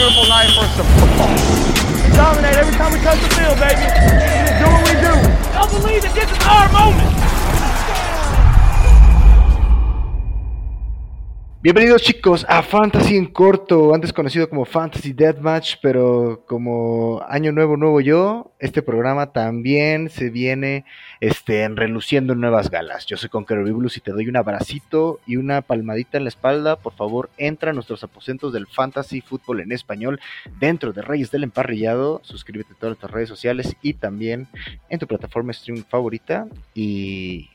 beautiful night for some football. We dominate every time we touch the field, baby. We do what we do. Don't believe that this is our moment. Bienvenidos chicos a Fantasy en corto, antes conocido como Fantasy Deathmatch, pero como año nuevo, nuevo yo, este programa también se viene este, reluciendo en nuevas galas. Yo soy Conqueror Bibulus y te doy un abracito y una palmadita en la espalda. Por favor, entra a nuestros aposentos del Fantasy Fútbol en español dentro de Reyes del Emparrillado. Suscríbete a todas nuestras redes sociales y también en tu plataforma stream favorita. Y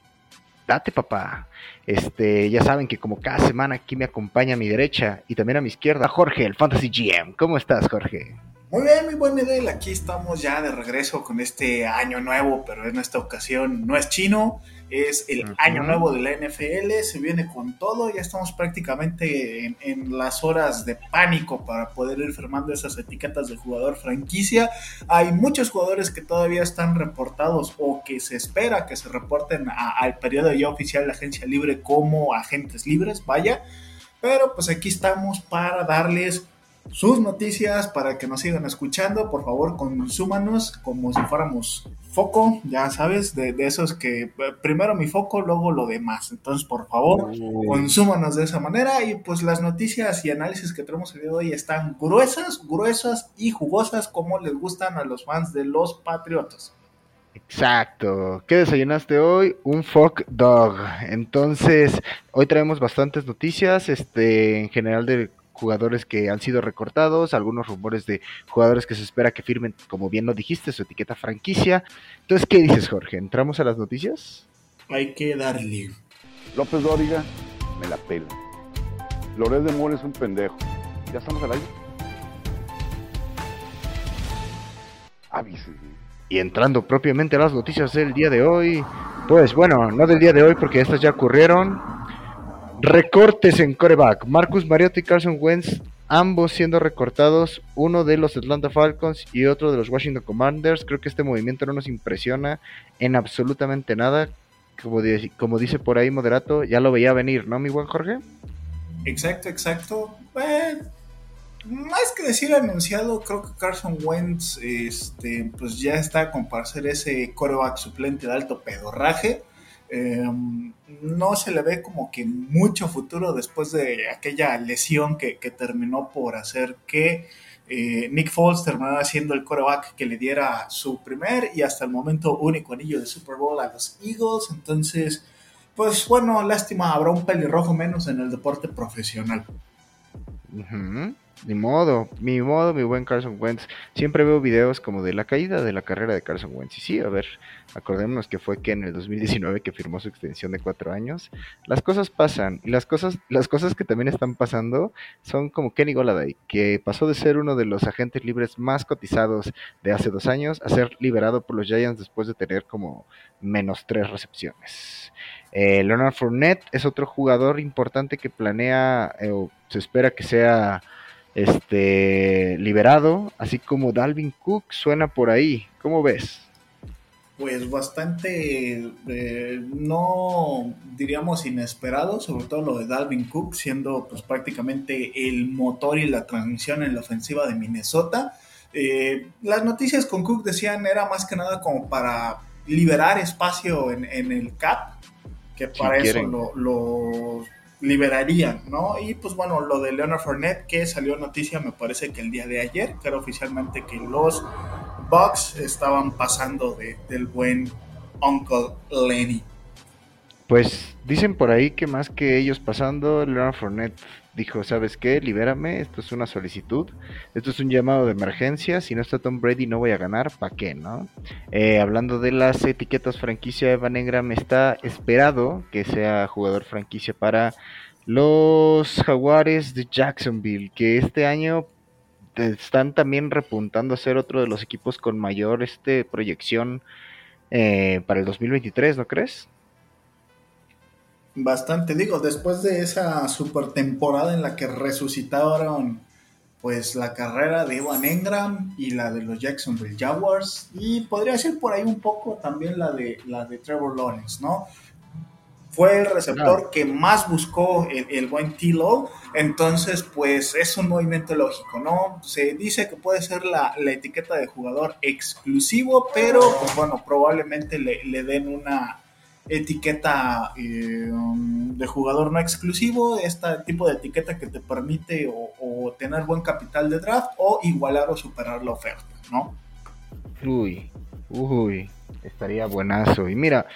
date papá. Este, ya saben que como cada semana aquí me acompaña a mi derecha y también a mi izquierda Jorge, el Fantasy GM. ¿Cómo estás, Jorge? Muy bien, muy buen Miguel. Aquí estamos ya de regreso con este año nuevo, pero en esta ocasión no es chino, es el año nuevo de la NFL. Se viene con todo. Ya estamos prácticamente en, en, las horas de pánico para poder ir firmando esas etiquetas de jugador franquicia. Hay muchos jugadores que todavía están reportados o que se espera que se reporten a, al periodo ya oficial de la agencia libre como agentes libres, vaya. Pero pues aquí estamos para darles sus noticias para que nos sigan escuchando. Por favor, consúmanos como si fuéramos foco, ya sabes, de, de esos que eh, primero mi foco, luego lo demás. Entonces, por favor, consúmanos de esa manera. Y pues las noticias y análisis que tenemos el día de hoy están gruesas, gruesas y jugosas como les gustan a los fans de los Patriotas. Exacto. ¿Qué desayunaste hoy? Un fuck dog. Entonces, hoy traemos bastantes noticias, este, en general de jugadores que han sido recortados, algunos rumores de jugadores que se espera que firmen, como bien lo dijiste, su etiqueta franquicia. Entonces, ¿qué dices, Jorge? ¿Entramos a las noticias? Hay que darle. López Dóriga, me la pela. Lorés de Mora es un pendejo. ¿Ya estamos al aire? Avise. Y entrando propiamente a las noticias del día de hoy, pues bueno, no del día de hoy porque estas ya ocurrieron. Recortes en coreback. Marcus Mariota y Carson Wentz, ambos siendo recortados, uno de los Atlanta Falcons y otro de los Washington Commanders. Creo que este movimiento no nos impresiona en absolutamente nada. Como, dice por ahí Moderato, ya lo veía venir, ¿no, mi buen Jorge? Exacto, exacto. Más que decir anunciado, creo que Carson Wentz este, pues ya está con para ese coreback suplente de alto pedorraje. Eh, no se le ve como que mucho futuro después de aquella lesión que, terminó por hacer que eh, Nick Foles terminara siendo el coreback que le diera su primer y hasta el momento único anillo de Super Bowl a los Eagles. Entonces, pues bueno, lástima, habrá un pelirrojo menos en el deporte profesional. Uh. Ni modo, mi modo, mi buen Carson Wentz. Siempre veo videos como de la caída de la carrera de Carson Wentz. Y sí, a ver, acordémonos que fue que en el 2019 que firmó su extensión de cuatro años. Las cosas pasan. Y las cosas, las cosas que también están pasando son como Kenny Goladay, que pasó de ser uno de los agentes libres más cotizados de hace dos años a ser liberado por los Giants después de tener como menos tres recepciones. Eh, Leonard Fournette es otro jugador importante que planea eh, o se espera que sea este liberado, así como Dalvin Cook suena por ahí. ¿Cómo ves? Pues bastante, eh, no diríamos inesperado, sobre todo lo de Dalvin Cook, siendo pues prácticamente el motor y la transmisión en la ofensiva de Minnesota. Eh, las noticias con Cook decían era más que nada como para liberar espacio en, en el CAP, que para si eso lo, lo liberarían, ¿no? Y pues bueno, lo de Leonard Fournette, que salió noticia, me parece que el día de ayer, que era oficialmente que los Bucks estaban pasando de, del buen Uncle Lenny. Pues dicen por ahí que más que ellos pasando, Leonard Fournette dijo, ¿sabes qué? Libérame, esto es una solicitud, esto es un llamado de emergencia, si no está Tom Brady no voy a ganar, ¿para qué, no? Eh, hablando de las etiquetas franquicia, Evan Engram está esperado que sea jugador franquicia para los Jaguares de Jacksonville, que este año están también repuntando a ser otro de los equipos con mayor este, proyección eh, para el 2023, ¿no crees? Bastante, digo, después de esa super temporada en la que resucitaron pues la carrera de Evan Engram y la de los Jacksonville Jaguars y podría ser por ahí un poco también la de la de Trevor Lawrence, ¿no? fue el receptor que más buscó el, buen T-Low, entonces pues es un movimiento lógico, ¿no? Se dice que puede ser la, etiqueta de jugador exclusivo, pero pues bueno, probablemente le, den una etiqueta eh, de jugador no exclusivo, este tipo de etiqueta que te permite o, tener buen capital de draft o igualar o superar la oferta, ¿no? Uy, uy, estaría buenazo. Y mira,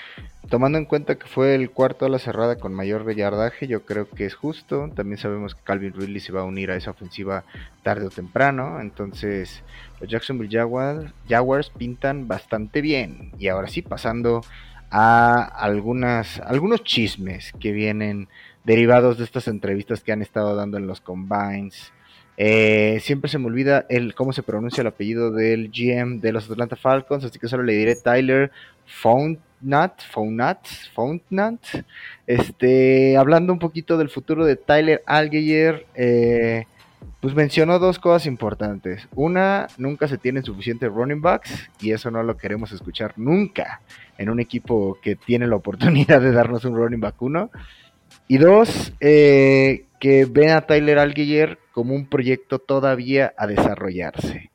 Tomando en cuenta que fue el cuarto a la cerrada con mayor yardaje, yo creo que es justo. También sabemos que Calvin Ridley se va a unir a esa ofensiva tarde o temprano. Entonces, los Jacksonville Jaguars, Jaguars pintan bastante bien. Y ahora sí, pasando a algunas, algunos chismes que vienen derivados de estas entrevistas que han estado dando en los combines. Eh, siempre se me olvida el cómo se pronuncia el apellido del GM de los Atlanta Falcons, así que solo le diré Tyler Founat, este, hablando un poquito del futuro de Tyler Algeyer, eh, pues mencionó dos cosas importantes. Una, nunca se tienen suficientes running backs y eso no lo queremos escuchar nunca en un equipo que tiene la oportunidad de darnos un running back uno. Y dos, eh, que ven a Tyler Algeyer como un proyecto todavía a desarrollarse.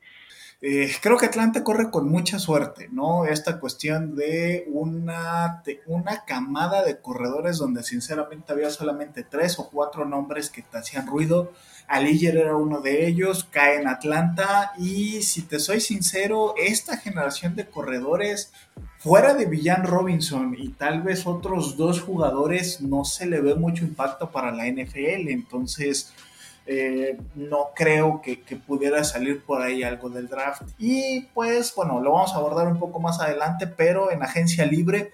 Eh, creo que Atlanta corre con mucha suerte, ¿no? Esta cuestión de una, una camada de corredores donde sinceramente había solamente tres o cuatro nombres que te hacían ruido. Aliger era uno de ellos, cae en Atlanta y si te soy sincero, esta generación de corredores fuera de Villan Robinson y tal vez otros dos jugadores no se le ve mucho impacto para la NFL, entonces eh, no creo que, pudiera salir por ahí algo del draft. Y pues bueno, lo vamos a abordar un poco más adelante, pero en agencia libre,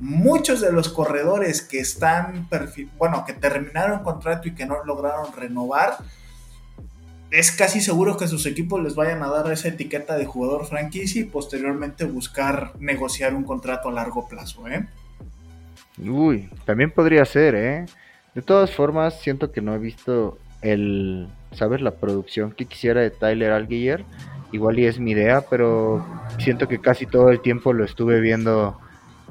muchos de los corredores que están, bueno, que terminaron contrato y que no lograron renovar, es casi seguro que sus equipos les vayan a dar esa etiqueta de jugador franquicia y posteriormente buscar negociar un contrato a largo plazo, ¿eh? Uy, también podría ser, ¿eh? De todas formas, siento que no he visto el, ¿sabes? La producción que quisiera de Tyler Algier. Igual y es mi idea, pero siento que casi todo el tiempo lo estuve viendo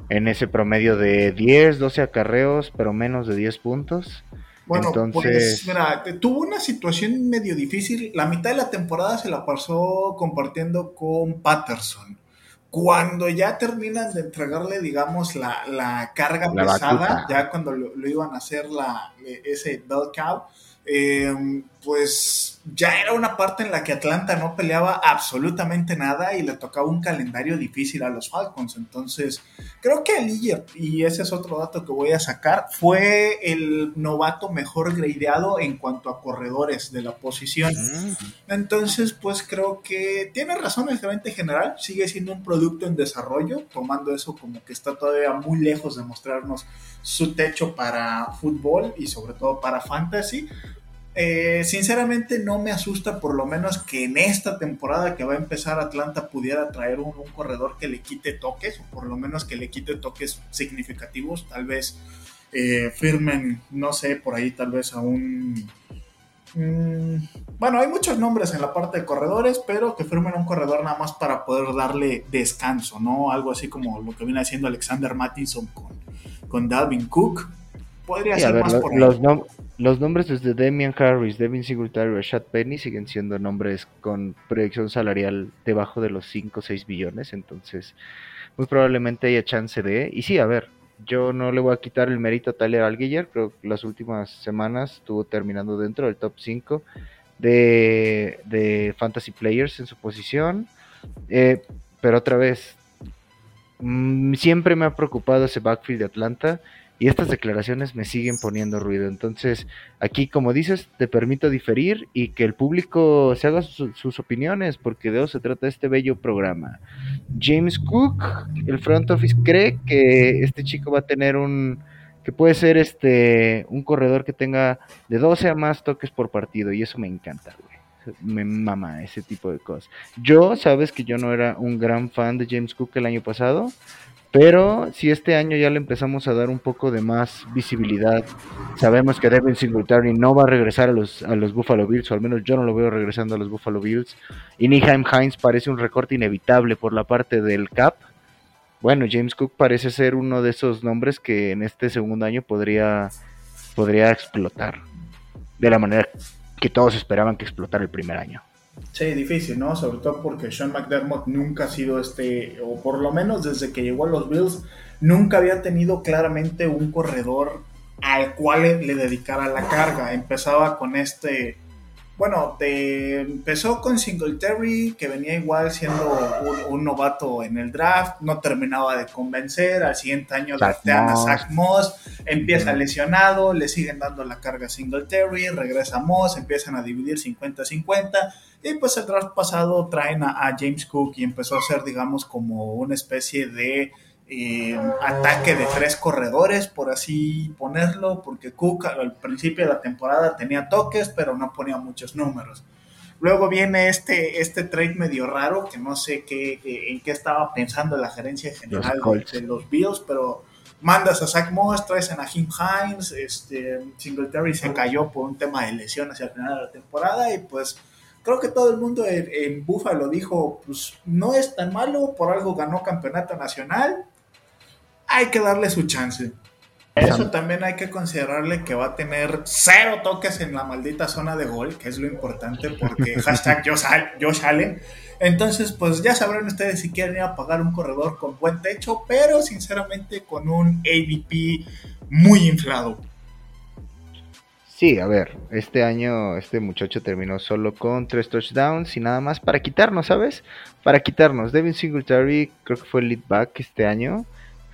en ese promedio de 10, 12 acarreos, pero menos de 10 puntos. Bueno, pues mira, tuvo una situación medio difícil. La mitad de la temporada se la pasó compartiendo con Patterson. Cuando ya terminan de entregarle, digamos, la, carga pesada, ya cuando lo, iban a hacer la, ese bell cow, eh, pues ya era una parte en la que Atlanta no peleaba absolutamente nada y le tocaba un calendario difícil a los Falcons. Entonces, creo que Allier, y ese es otro dato que voy a sacar, fue el novato mejor gradeado en cuanto a corredores de la posición. Mm. Entonces, pues creo que tiene razón el gerente general, sigue siendo un producto en desarrollo, tomando eso como que está todavía muy lejos de mostrarnos su techo para fútbol y sobre todo para fantasy eh, sinceramente no me asusta por lo menos que en esta temporada que va a empezar Atlanta pudiera traer un, corredor que le quite toques, o por lo menos que le quite toques significativos, tal vez eh, firmen, no sé, por ahí tal vez a un... Mm, bueno, hay muchos nombres en la parte de corredores, pero que firmen un corredor nada más para poder darle descanso, ¿no? Algo así como lo que viene haciendo Alexander Mattinson con, con Dalvin Cook. Podría ser más por los, los nombres desde Damian Harris, Devin Singletary, Rashad Penny siguen siendo nombres con proyección salarial debajo de los 5 o 6 billones, entonces muy probablemente haya chance de... Y sí, a ver, yo no le voy a quitar el mérito a Tyler creo que las últimas semanas estuvo terminando dentro del top 5 de, de Fantasy Players en su posición, eh, pero otra vez, mm, siempre me ha preocupado ese backfield de Atlanta y estas declaraciones me siguen poniendo ruido. Entonces, aquí, como dices, te permito diferir y que el público se haga sus opiniones, porque de eso se trata este bello programa. James Cook, el front office, cree que este chico va a tener un que puede ser este un corredor que tenga de 12 a más toques por partido y eso me encanta, güey. Me mama ese tipo de cosas. Yo, sabes que yo no era un gran fan de James Cook el año pasado, pero si este año ya le empezamos a dar un poco de más visibilidad, sabemos que Devin Singletary no va a regresar a los, a los Buffalo Bills, o al menos yo no lo veo regresando a los Buffalo Bills. Y Niheim Hines parece un recorte inevitable por la parte del cap. bueno, James Cook parece ser uno de esos nombres que en este segundo año podría, podría explotar de la manera que todos esperaban que explotara el primer año. Sí, difícil, ¿no? Sobre todo porque Sean McDermott nunca ha sido este, o por lo menos desde que llegó a los Bills, nunca había tenido claramente un corredor al cual le dedicara la carga. Empezaba con este bueno, te empezó con Singletary, que venía igual siendo un, novato en el draft, no terminaba de convencer, al siguiente año draftean a Zach Moss, empieza lesionado, le siguen dando la carga a Singletary, regresa Moss, empiezan a dividir 50-50, y pues el draft pasado traen a James Cook y empezó a ser, digamos, como una especie de eh, ataque de tres corredores, por así ponerlo, porque Cook al principio de la temporada tenía toques, pero no ponía muchos números. Luego viene este, este trade medio raro, que no sé qué, en qué estaba pensando la gerencia general de, los Bills, pero mandas a Zach Moss, traes a Jim Hines, este, Singletary se cayó por un tema de lesión hacia el final de la temporada y pues creo que todo el mundo en, en Buffalo dijo, pues no es tan malo, por algo ganó campeonato nacional, hay que darle su chance. Eso también hay que considerarle que va a tener cero toques en la maldita zona de gol, que es lo importante, porque hashtag Josh Allen. Entonces, pues ya sabrán ustedes si quieren ir a pagar un corredor con buen techo, pero sinceramente con un ADP muy inflado. Sí, a ver, este año este muchacho terminó solo con tres touchdowns y nada más para quitarnos, ¿sabes? Para quitarnos. Devin Singletary creo que fue el lead back este año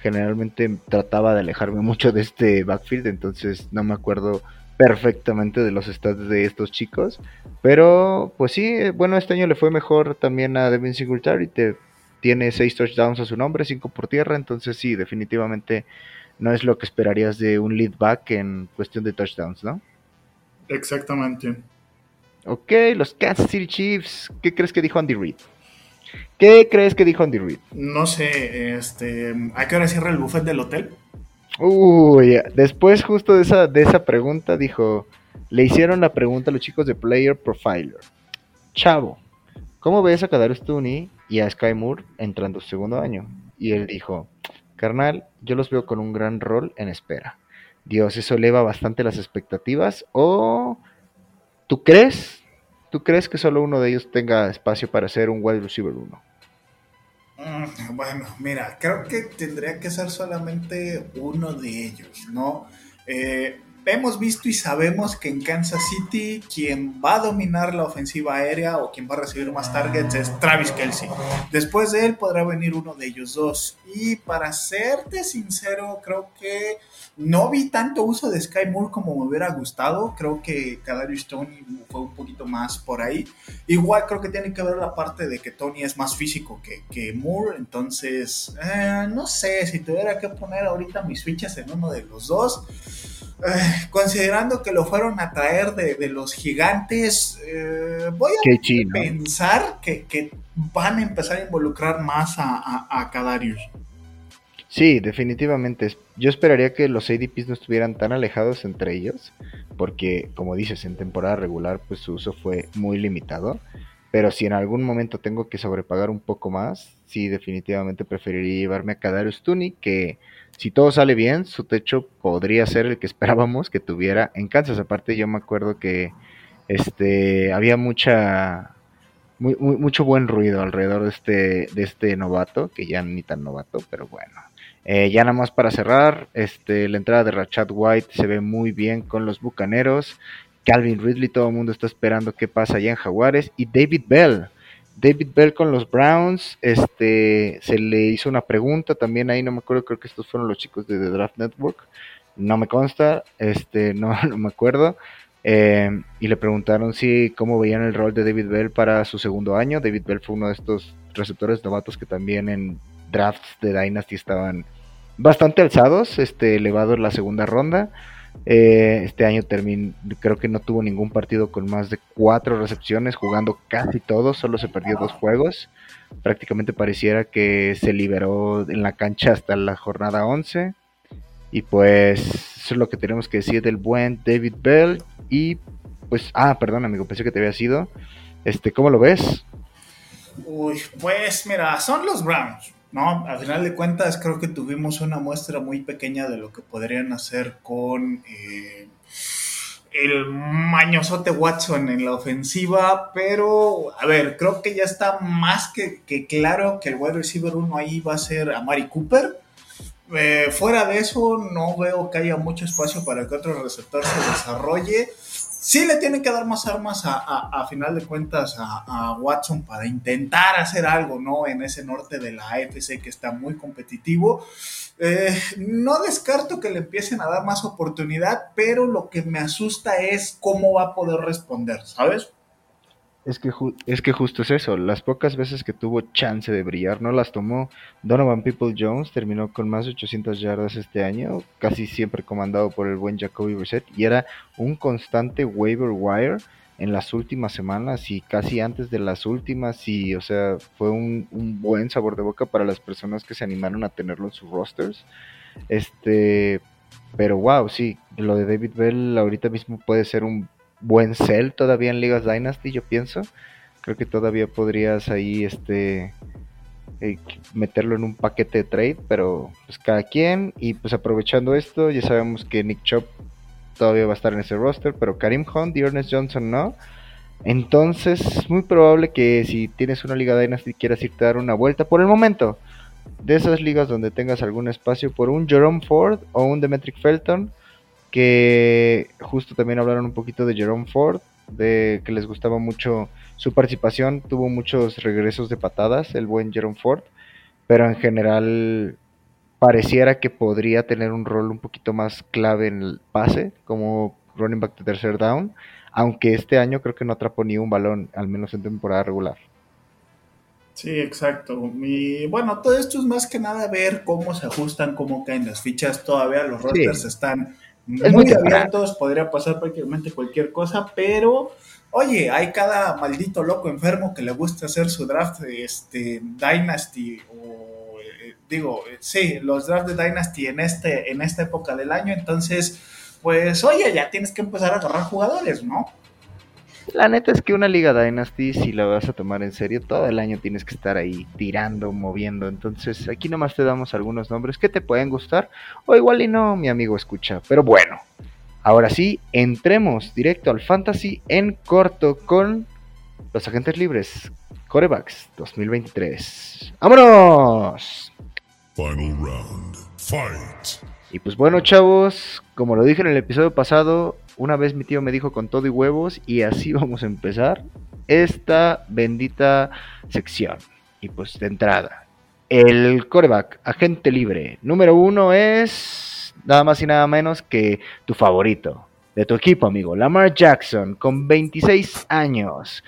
generalmente trataba de alejarme mucho de este backfield, entonces no me acuerdo perfectamente de los stats de estos chicos. Pero pues sí, bueno, este año le fue mejor también a Devin Singletary, te, tiene 6 touchdowns a su nombre, 5 por tierra, entonces sí, definitivamente no es lo que esperarías de un lead back en cuestión de touchdowns, ¿no? Exactamente. Ok, los Kansas City Chiefs, ¿qué crees que dijo Andy Reid? ¿Qué crees que dijo Andy Reid? No sé, este, ¿a qué hora cierra el buffet del hotel? Uy, después justo de esa, de esa pregunta dijo, le hicieron la pregunta a los chicos de Player Profiler. Chavo, ¿cómo ves a Kadarius Tooney y a Sky Moore entrando su segundo año? Y él dijo, carnal, yo los veo con un gran rol en espera. Dios, ¿eso eleva bastante las expectativas? ¿O tú crees ¿Tú crees que solo uno de ellos tenga espacio para ser un wide receiver 1? Mm, bueno, mira, creo que tendría que ser solamente uno de ellos, ¿no? Eh, hemos visto y sabemos que en Kansas City quien va a dominar la ofensiva aérea o quien va a recibir más targets es Travis Kelsey. Después de él podrá venir uno de ellos dos. Y para serte sincero, creo que no vi tanto uso de Sky Moore como me hubiera gustado. Creo que Kadarius Tony fue un poquito más por ahí. Igual creo que tiene que ver la parte de que Tony es más físico que, Moore. Entonces, eh, no sé si tuviera que poner ahorita mis fichas en uno de los dos eh, considerando que lo fueron a traer de, los gigantes, eh, voy a pensar que, van a empezar a involucrar más a, a, Kadarius. Sí, definitivamente. Yo esperaría que los ADPs no estuvieran tan alejados entre ellos, porque como dices, en temporada regular pues su uso fue muy limitado. Pero si en algún momento tengo que sobrepagar un poco más, sí, definitivamente preferiría llevarme a Kadarius Tuni, que si todo sale bien, su techo podría ser el que esperábamos que tuviera en Kansas. Aparte, yo me acuerdo que este había mucha mucho buen ruido alrededor de este de este novato, que ya ni tan novato, pero bueno. Eh, ya nada más para cerrar, este, la entrada de Rachad White se ve muy bien con los Bucaneros. Calvin Ridley, todo el mundo está esperando qué pasa allá en Jaguares. Y David Bell, David Bell con los Browns, este, se le hizo una pregunta también ahí, no me acuerdo, creo que estos fueron los chicos de The Draft Network, no me consta, este, no, no me acuerdo, eh, y le preguntaron si cómo veían el rol de David Bell para su segundo año. David Bell fue uno de estos receptores novatos que también en drafts de Dynasty estaban bastante alzados, este, elevado en la segunda ronda. Eh, este año terminó, creo que no tuvo ningún partido con más de cuatro recepciones, jugando casi todos, solo se perdió dos juegos. Prácticamente pareciera que se liberó en la cancha hasta la jornada 11. Y pues eso es lo que tenemos que decir del buen David Bell. Y pues, ah, perdón amigo, pensé que te había sido. Este, ¿cómo lo ves? Uy, pues mira, son los Browns No, al final de cuentas creo que tuvimos una muestra muy pequeña de lo que podrían hacer con eh, el mañosote Watson en la ofensiva, pero a ver, creo que ya está más que, claro que el wide receiver 1 ahí va a ser Amari Cooper. Eh, fuera de eso, no veo que haya mucho espacio para que otro receptor se desarrolle sí le tienen que dar más armas a, final de cuentas a, Watson para intentar hacer algo, ¿no? En ese norte de la AFC que está muy competitivo. Eh, no descarto que le empiecen a dar más oportunidad, pero lo que me asusta es cómo va a poder responder, ¿sabes? Es que, es que justo es eso, las pocas veces que tuvo chance de brillar no las tomó. Donovan People Jones terminó con más de 800 yardas este año, casi siempre comandado por el buen Jacoby Brissett, y era un constante waiver wire en las últimas semanas y casi antes de las últimas, y o sea, fue un, un buen sabor de boca para las personas que se animaron a tenerlo en sus rosters. Este, pero wow, sí, lo de David Bell ahorita mismo puede ser un buen sell todavía en Ligas Dynasty, yo pienso. Creo que todavía podrías ahí este eh, meterlo en un paquete de trade, pero pues cada quien. Y pues aprovechando esto, ya sabemos que Nick Chop todavía va a estar en ese roster, pero Karim Hunt y Ernest Johnson no. Entonces es muy probable que si tienes una Liga Dynasty quieras irte a dar una vuelta por el momento. De esas ligas donde tengas algún espacio por un Jerome Ford o un Demetric Felton que justo también hablaron un poquito de Jerome Ford, de que les gustaba mucho su participación, tuvo muchos regresos de patadas, el buen Jerome Ford, pero en general pareciera que podría tener un rol un poquito más clave en el pase, como running back de tercer down, aunque este año creo que no atrapó ni un balón, al menos en temporada regular. Sí, exacto. Y bueno, todo esto es más que nada ver cómo se ajustan, cómo caen las fichas. Todavía los rosters están muy abiertos, podría pasar prácticamente cualquier cosa, pero oye, hay cada maldito loco enfermo que le gusta hacer su draft este Dynasty o eh, digo, sí, los drafts de Dynasty en este en esta época del año, entonces pues oye, ya tienes que empezar a agarrar jugadores, ¿no? La neta es que una liga Dynasty, si la vas a tomar en serio, todo el año tienes que estar ahí tirando, moviendo. Entonces, aquí nomás te damos algunos nombres que te pueden gustar, o igual y no, mi amigo escucha. Pero bueno, ahora sí, entremos directo al fantasy en corto con los agentes libres. Corebacks 2023. ¡Vámonos! Final round. Fight. Y pues bueno, chavos, como lo dije en el episodio pasado, una vez mi tío me dijo con todo y huevos y así vamos a empezar esta bendita sección. Y pues de entrada, el coreback, agente libre, número uno es nada más y nada menos que tu favorito de tu equipo, amigo, Lamar Jackson, con 26 años,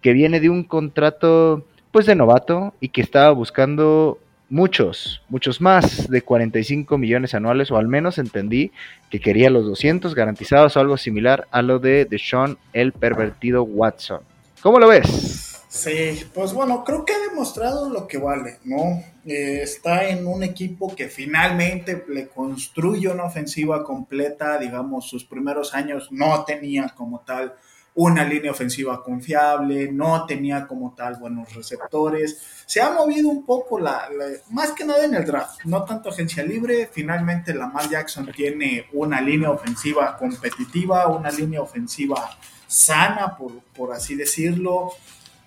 que viene de un contrato pues de novato y que estaba buscando muchos, muchos más de 45 millones anuales, o al menos entendí que quería los 200 garantizados o algo similar a lo de Deshaun el pervertido Watson. ¿Cómo lo ves? Sí, pues bueno, creo que ha demostrado lo que vale, ¿no? Eh, está en un equipo que finalmente le construye una ofensiva completa, digamos, sus primeros años no tenía como tal una línea ofensiva confiable, no tenía como tal buenos receptores. Se ha movido un poco, la, más que nada en el draft, no tanto agencia libre. Finalmente Lamar Jackson tiene una línea ofensiva competitiva, una línea ofensiva sana, por, por así decirlo.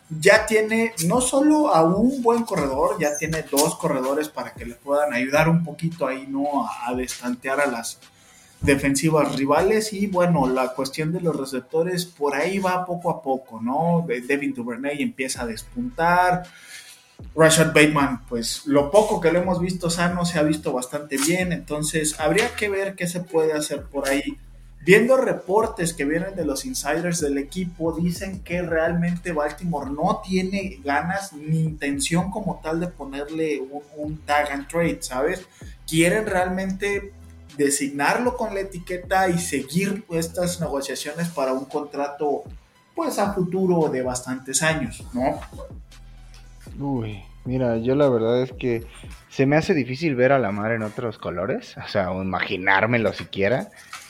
Ya tiene no solo a un buen corredor, ya tiene dos corredores para que le puedan ayudar un poquito ahí, ¿no? A, a destantear a las, defensivas rivales y bueno, la cuestión de los receptores por ahí va poco a poco, ¿no? Devin Duvernay empieza a despuntar. Rashad Bateman, pues lo poco que lo hemos visto sano se ha visto bastante bien, entonces habría que ver qué se puede hacer por ahí. Viendo reportes que vienen de los insiders del equipo, dicen que realmente Baltimore no tiene ganas ni intención como tal de ponerle un, un tag and trade, ¿sabes? Quieren realmente designarlo con la etiqueta y seguir estas negociaciones para un contrato pues a futuro de bastantes años, ¿no? Uy, mira, yo la verdad es que se me hace difícil ver a la mar en otros colores, o sea, imaginármelo siquiera.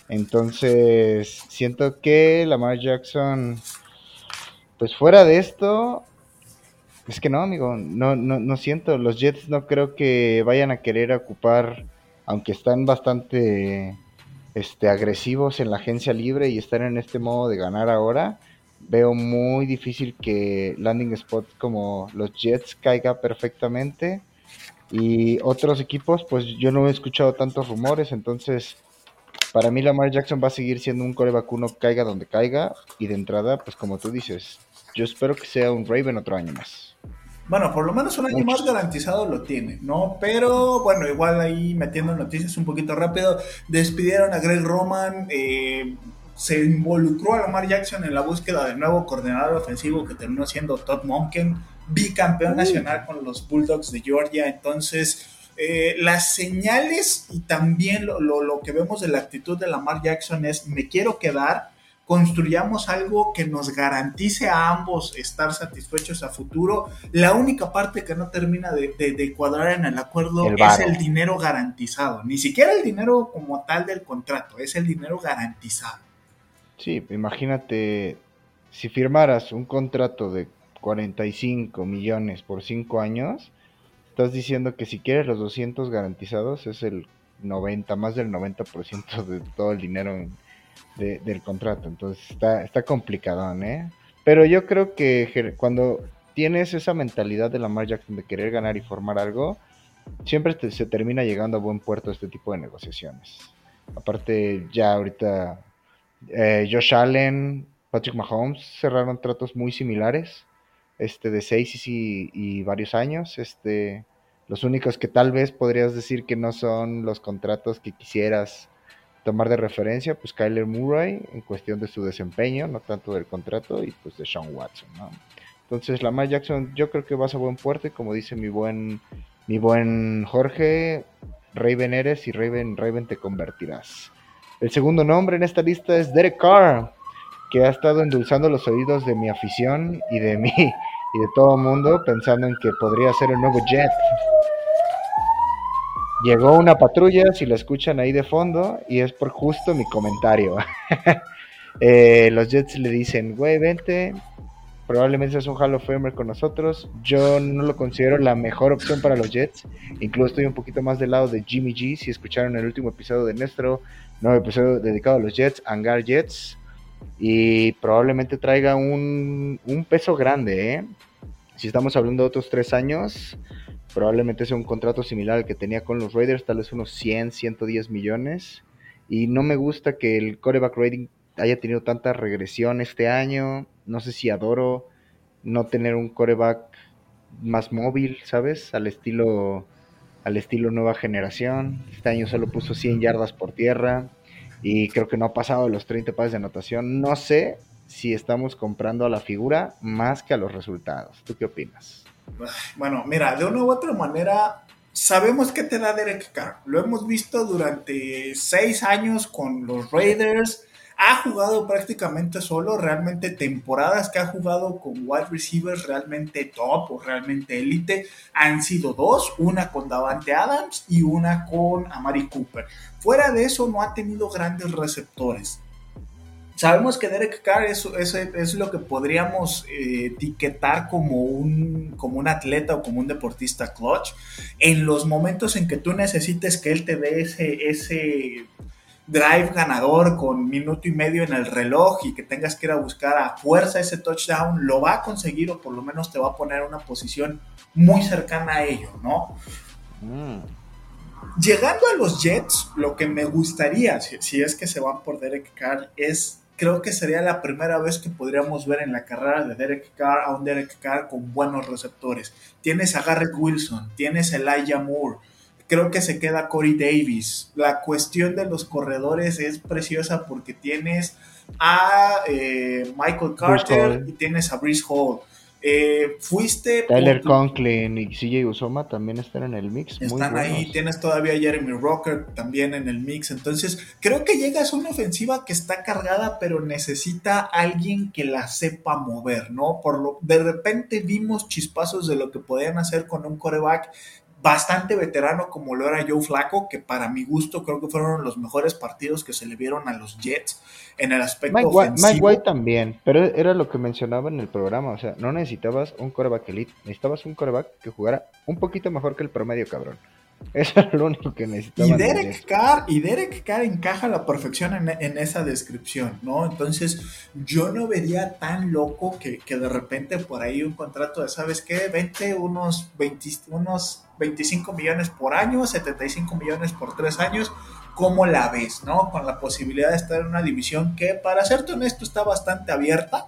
Entonces, siento que Lamar Jackson, pues fuera de esto, Es que no, amigo, no, no, no siento. Los Jets no creo que vayan a querer ocupar, aunque están bastante este, agresivos en la agencia libre y están en este modo de ganar ahora. Veo muy difícil que landing spots como los Jets caiga perfectamente. Y otros equipos, pues yo no he escuchado tantos rumores, entonces para mí Lamar Jackson va a seguir siendo un core vacuno caiga donde caiga. Y de entrada, pues como tú dices, yo espero que sea un Raven otro año más. Bueno, por lo menos un año más garantizado lo tiene, ¿no? Pero bueno, igual ahí metiendo noticias un poquito rápido, despidieron a Greg Roman, eh, se involucró a Lamar Jackson en la búsqueda del nuevo coordinador ofensivo que terminó siendo Todd Monken, bicampeón uh. nacional con los Bulldogs de Georgia, entonces... Eh, las señales y también lo, lo, que vemos de la actitud de Lamar Jackson es me quiero quedar, construyamos algo que nos garantice a ambos estar satisfechos a futuro. La única parte que no termina de, cuadrar en el acuerdo es el dinero garantizado. Ni siquiera el dinero como tal del contrato, es el dinero garantizado. Sí, imagínate, si firmaras un contrato de 45 millones por 5 años, estás diciendo que si quieres los 200 garantizados es el 90, más del 90% de todo el dinero en del contrato. Entonces está, está complicado, ¿eh? Pero yo creo que cuando tienes esa mentalidad de Lamar Jackson de querer ganar y formar algo, siempre se termina llegando a buen puerto este tipo de negociaciones. Aparte, ya ahorita eh, Josh Allen, Patrick Mahomes cerraron tratos muy similares, este de seis y, y, varios años. Este, los únicos que tal vez podrías decir que no son los contratos que quisieras tomar de referencia, pues Kyler Murray en cuestión de su desempeño, no tanto del contrato, y pues de Sean Watson, ¿no? Entonces, Lamar Jackson, yo creo que vas a buen puerto, y como dice mi buen, mi buen Jorge, Raven eres y Raven, Raven te convertirás. El segundo nombre en esta lista es Derek Carr, que ha estado endulzando los oídos de mi afición y de mí y de todo el mundo, pensando en que podría ser el nuevo Jet. Llegó una patrulla, si la escuchan ahí de fondo, y es por justo mi comentario. Eh, los Jets le dicen, güey, vente, probablemente es un Hall of Famer con nosotros. Yo no lo considero la mejor opción para los Jets. Incluso estoy un poquito más del lado de Jimmy G. Si escucharon el último episodio de nuestro nuevo episodio dedicado a los Jets, Hangar Jets. Y probablemente traiga un, un peso grande, ¿eh? Si estamos hablando de otros tres años, probablemente sea un contrato similar al que tenía con los Raiders, tal vez unos 100, 110 millones. Y no me gusta que el coreback rating haya tenido tanta regresión este año. No sé si adoro no tener un coreback más móvil, ¿sabes? Al estilo al estilo nueva generación. Este año solo puso 100 yardas por tierra y creo que no ha pasado los 30 pases de anotación. No sé si estamos comprando a la figura más que a los resultados. ¿Tú qué opinas? Bueno, mira, de una u otra manera, sabemos que te da Derek Carr. Lo hemos visto durante seis años con los Raiders. Ha jugado prácticamente solo, realmente temporadas que ha jugado con wide receivers realmente top o realmente élite han sido dos, una con Davante Adams y una con Amari Cooper. Fuera de eso no ha tenido grandes receptores. Sabemos que Derek Carr es, es, lo que podríamos eh, etiquetar como un, como un atleta o como un deportista clutch. En los momentos en que tú necesites que él te dé ese, ese drive ganador con minuto y medio en el reloj y que tengas que ir a buscar a fuerza ese touchdown, lo va a conseguir o por lo menos te va a poner en una posición muy cercana a ello, ¿no? Mm. Llegando a los Jets, lo que me gustaría, si, si, es que se van por Derek Carr, es creo que sería la primera vez que podríamos ver en la carrera de Derek Carr a un Derek Carr con buenos receptores. Tienes a Garrett Wilson, tienes a Elijah Moore, creo que se queda Corey Davis. La cuestión de los corredores es preciosa porque tienes a eh, Michael Carter y tienes a Brice Hall. Eh, fuiste. Tyler Conklin y CJ Usoma también están en el mix. Están ahí, tienes todavía a Jeremy Rocker también en el mix. Entonces, creo que llegas a una ofensiva que está cargada, pero necesita alguien que la sepa mover, ¿no? Por lo, de repente vimos chispazos de lo que podían hacer con un coreback bastante veterano como lo era Joe Flaco, que para mi gusto creo que fueron los mejores partidos que se le vieron a los Jets en el aspecto Mike, ofensivo. Mike White también, pero era lo que mencionaba en el programa, o sea, no necesitabas un coreback elite, necesitabas un coreback que jugara un poquito mejor que el promedio, cabrón. Eso era lo único que necesitaba. Y Derek Carr, y Derek Carr encaja a la perfección en, en, esa descripción, ¿no? Entonces, yo no vería tan loco que, que, de repente por ahí un contrato de, ¿sabes qué? 20, unos, 20, unos 25 millones por año, 75 millones por tres años. ¿Cómo la ves, no? Con la posibilidad de estar en una división que, para serte honesto, está bastante abierta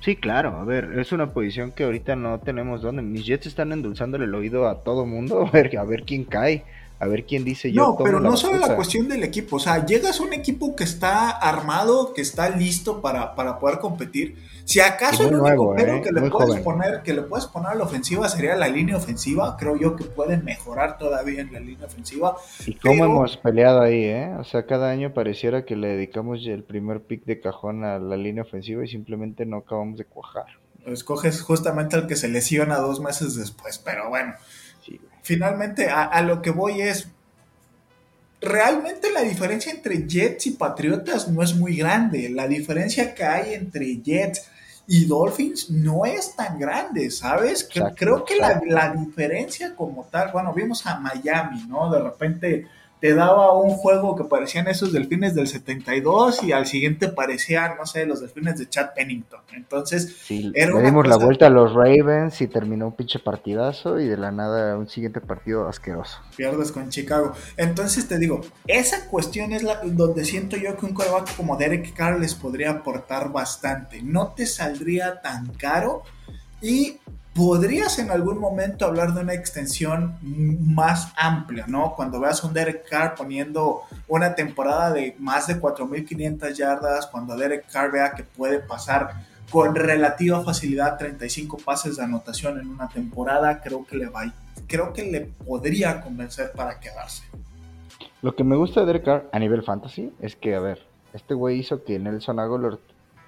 Sí, claro, a ver, es una posición que ahorita no tenemos donde. Mis Jets están endulzándole el oído a todo mundo, a ver, a ver quién cae, a ver quién dice yo. No, pero no solo la cuestión del equipo, o sea, llegas a un equipo que está armado, que está listo para, para poder competir. Si acaso el único ¿eh? que le puedes poner, que le puedes poner a la ofensiva sería la línea ofensiva, creo yo que pueden mejorar todavía en la línea ofensiva. Y cómo hemos peleado ahí, ¿eh? O sea, cada año pareciera que le dedicamos el primer pick de cajón a la línea ofensiva y simplemente no acabamos de cuajar. Escoges justamente al que se lesiona dos meses después, pero bueno. Finalmente, a, a lo que voy es, realmente la diferencia entre Jets y Patriotas no es muy grande. La diferencia que hay entre Jets y Dolphins no es tan grande, ¿sabes? Creo que la, la, diferencia como tal, bueno, vimos a Miami, ¿no? De repente te daba un juego que parecían esos delfines del 72 y al siguiente parecían, no sé, los delfines de Chad Pennington. Entonces, sí, le dimos la vuelta a los Ravens y terminó un pinche partidazo y de la nada un siguiente partido asqueroso. Pierdes con Chicago. Entonces te digo, esa cuestión es la donde siento yo que un coreback como Derek Carr les podría aportar bastante. No te saldría tan caro y podrías en algún momento hablar de una extensión más amplia, ¿no? Cuando veas un Derek Carr poniendo una temporada de más de 4.500 yardas, cuando Derek Carr vea que puede pasar con relativa facilidad 35 pases de anotación en una temporada, creo que le va, creo que le podría convencer para quedarse. Lo que me gusta de Derek Carr a nivel fantasy es que, a ver, este güey hizo que Nelson Aguilar,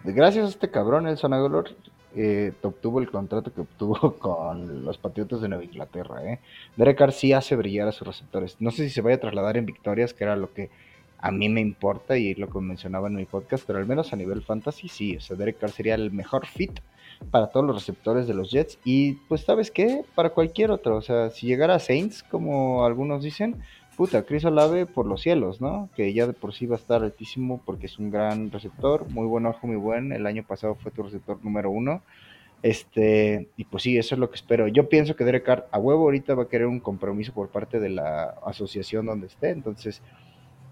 gracias a este cabrón, Nelson Aguilar eh, obtuvo el contrato que obtuvo con los Patriotas de Nueva Inglaterra. ¿eh? Derek Carr sí hace brillar a sus receptores. No sé si se vaya a trasladar en victorias, que era lo que a mí me importa y lo que mencionaba en mi podcast, pero al menos a nivel fantasy sí. O sea, Derek Carr sería el mejor fit para todos los receptores de los Jets y pues sabes qué, para cualquier otro. O sea, si llegara a Saints, como algunos dicen, puta, Chris Olave por los cielos, ¿no? Que ya de por sí va a estar altísimo porque es un gran receptor, muy buen ojo, muy buen. El año pasado fue tu receptor número uno. Este, y pues sí, eso es lo que espero. Yo pienso que Derek Carr a huevo ahorita va a querer un compromiso por parte de la asociación donde esté. Entonces,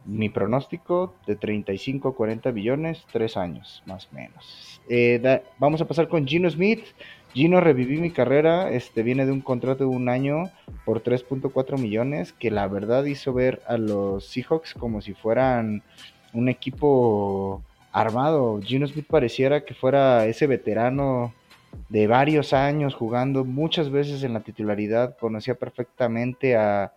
mi pronóstico de 35 a 40 billones, tres años, más o menos. Eh, vamos a pasar con Gino Smith. Gino, reviví mi carrera, este viene de un contrato de un año por 3.4 millones, que la verdad hizo ver a los Seahawks como si fueran un equipo armado. Gino Smith pareciera que fuera ese veterano de varios años jugando muchas veces en la titularidad, conocía perfectamente a,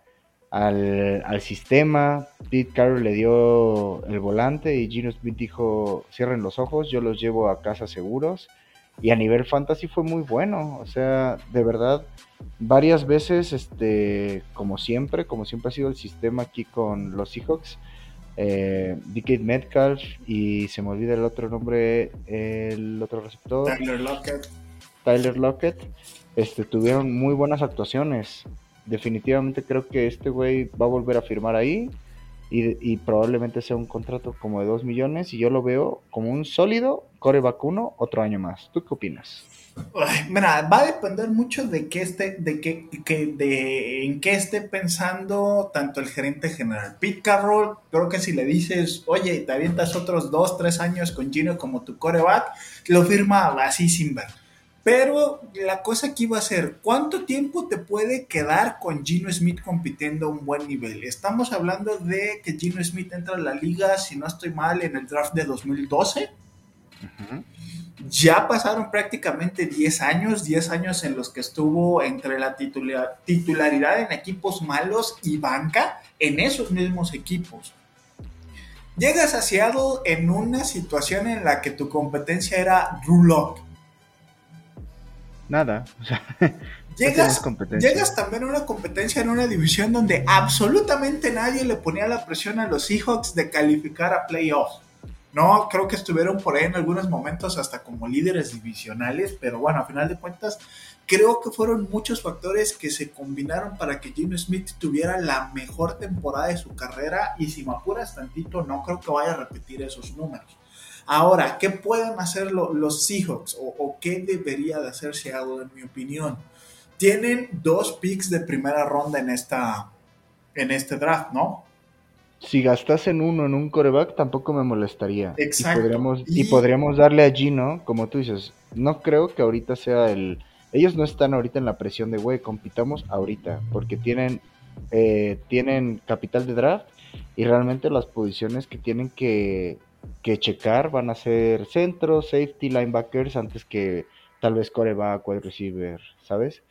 al, al, sistema. Pete Carroll le dio el volante y Gino Smith dijo, cierren los ojos, yo los llevo a casa seguros y a nivel fantasy fue muy bueno, o sea, de verdad, varias veces, este, como siempre, como siempre ha sido el sistema aquí con los Seahawks, eh, DK Metcalf y se me olvida el otro nombre, el otro receptor. Tyler Lockett. Tyler Lockett, este, tuvieron muy buenas actuaciones. Definitivamente creo que este güey va a volver a firmar ahí y, probablemente sea un contrato como de 2 millones y yo lo veo como un sólido core vacuno otro año más. ¿Tú qué opinas? mira, va a depender mucho de qué esté, de qué, de en qué esté pensando tanto el gerente general. Pete Carroll, creo que si le dices, oye, te avientas otros 2, 3 años con Gino como tu coreback, lo firma así sin ver. Pero la cosa aquí va a ser, ¿cuánto tiempo te puede quedar con Gino Smith compitiendo a un buen nivel? Estamos hablando de que Gino Smith entra a la liga, si no estoy mal, en el draft de 2012. Ya pasaron prácticamente 10 años, 10 años en los que estuvo entre la titularidad en equipos malos y banca en esos mismos equipos. Llegas a Seattle en una situación en la que tu competencia era Drew nada. O sea, llegas, llegas también a una competencia en una división donde absolutamente nadie le ponía la presión a los Seahawks de calificar a playoffs. No, creo que estuvieron por ahí en algunos momentos hasta como líderes divisionales, pero bueno, a final de cuentas, creo que fueron muchos factores que se combinaron para que Jimmy Smith tuviera la mejor temporada de su carrera y si me apuras tantito, no creo que vaya a repetir esos números. Ahora, ¿qué pueden hacer los Seahawks o, qué debería de hacer Seattle en mi opinión? Tienen dos picks de primera ronda en, esta, en este draft, ¿no? si gastasen uno en un coreback, tampoco me molestaría. Exacto. Y podríamos, y... podríamos darle a Gino, como tú dices, no creo que ahorita sea el... Ellos no están ahorita en la presión de, güey, compitamos ahorita, porque tienen, eh, tienen capital de draft y realmente las posiciones que tienen que, que checar van a ser centro, safety, linebackers, antes que tal vez coreback, wide receiver, ¿sabes?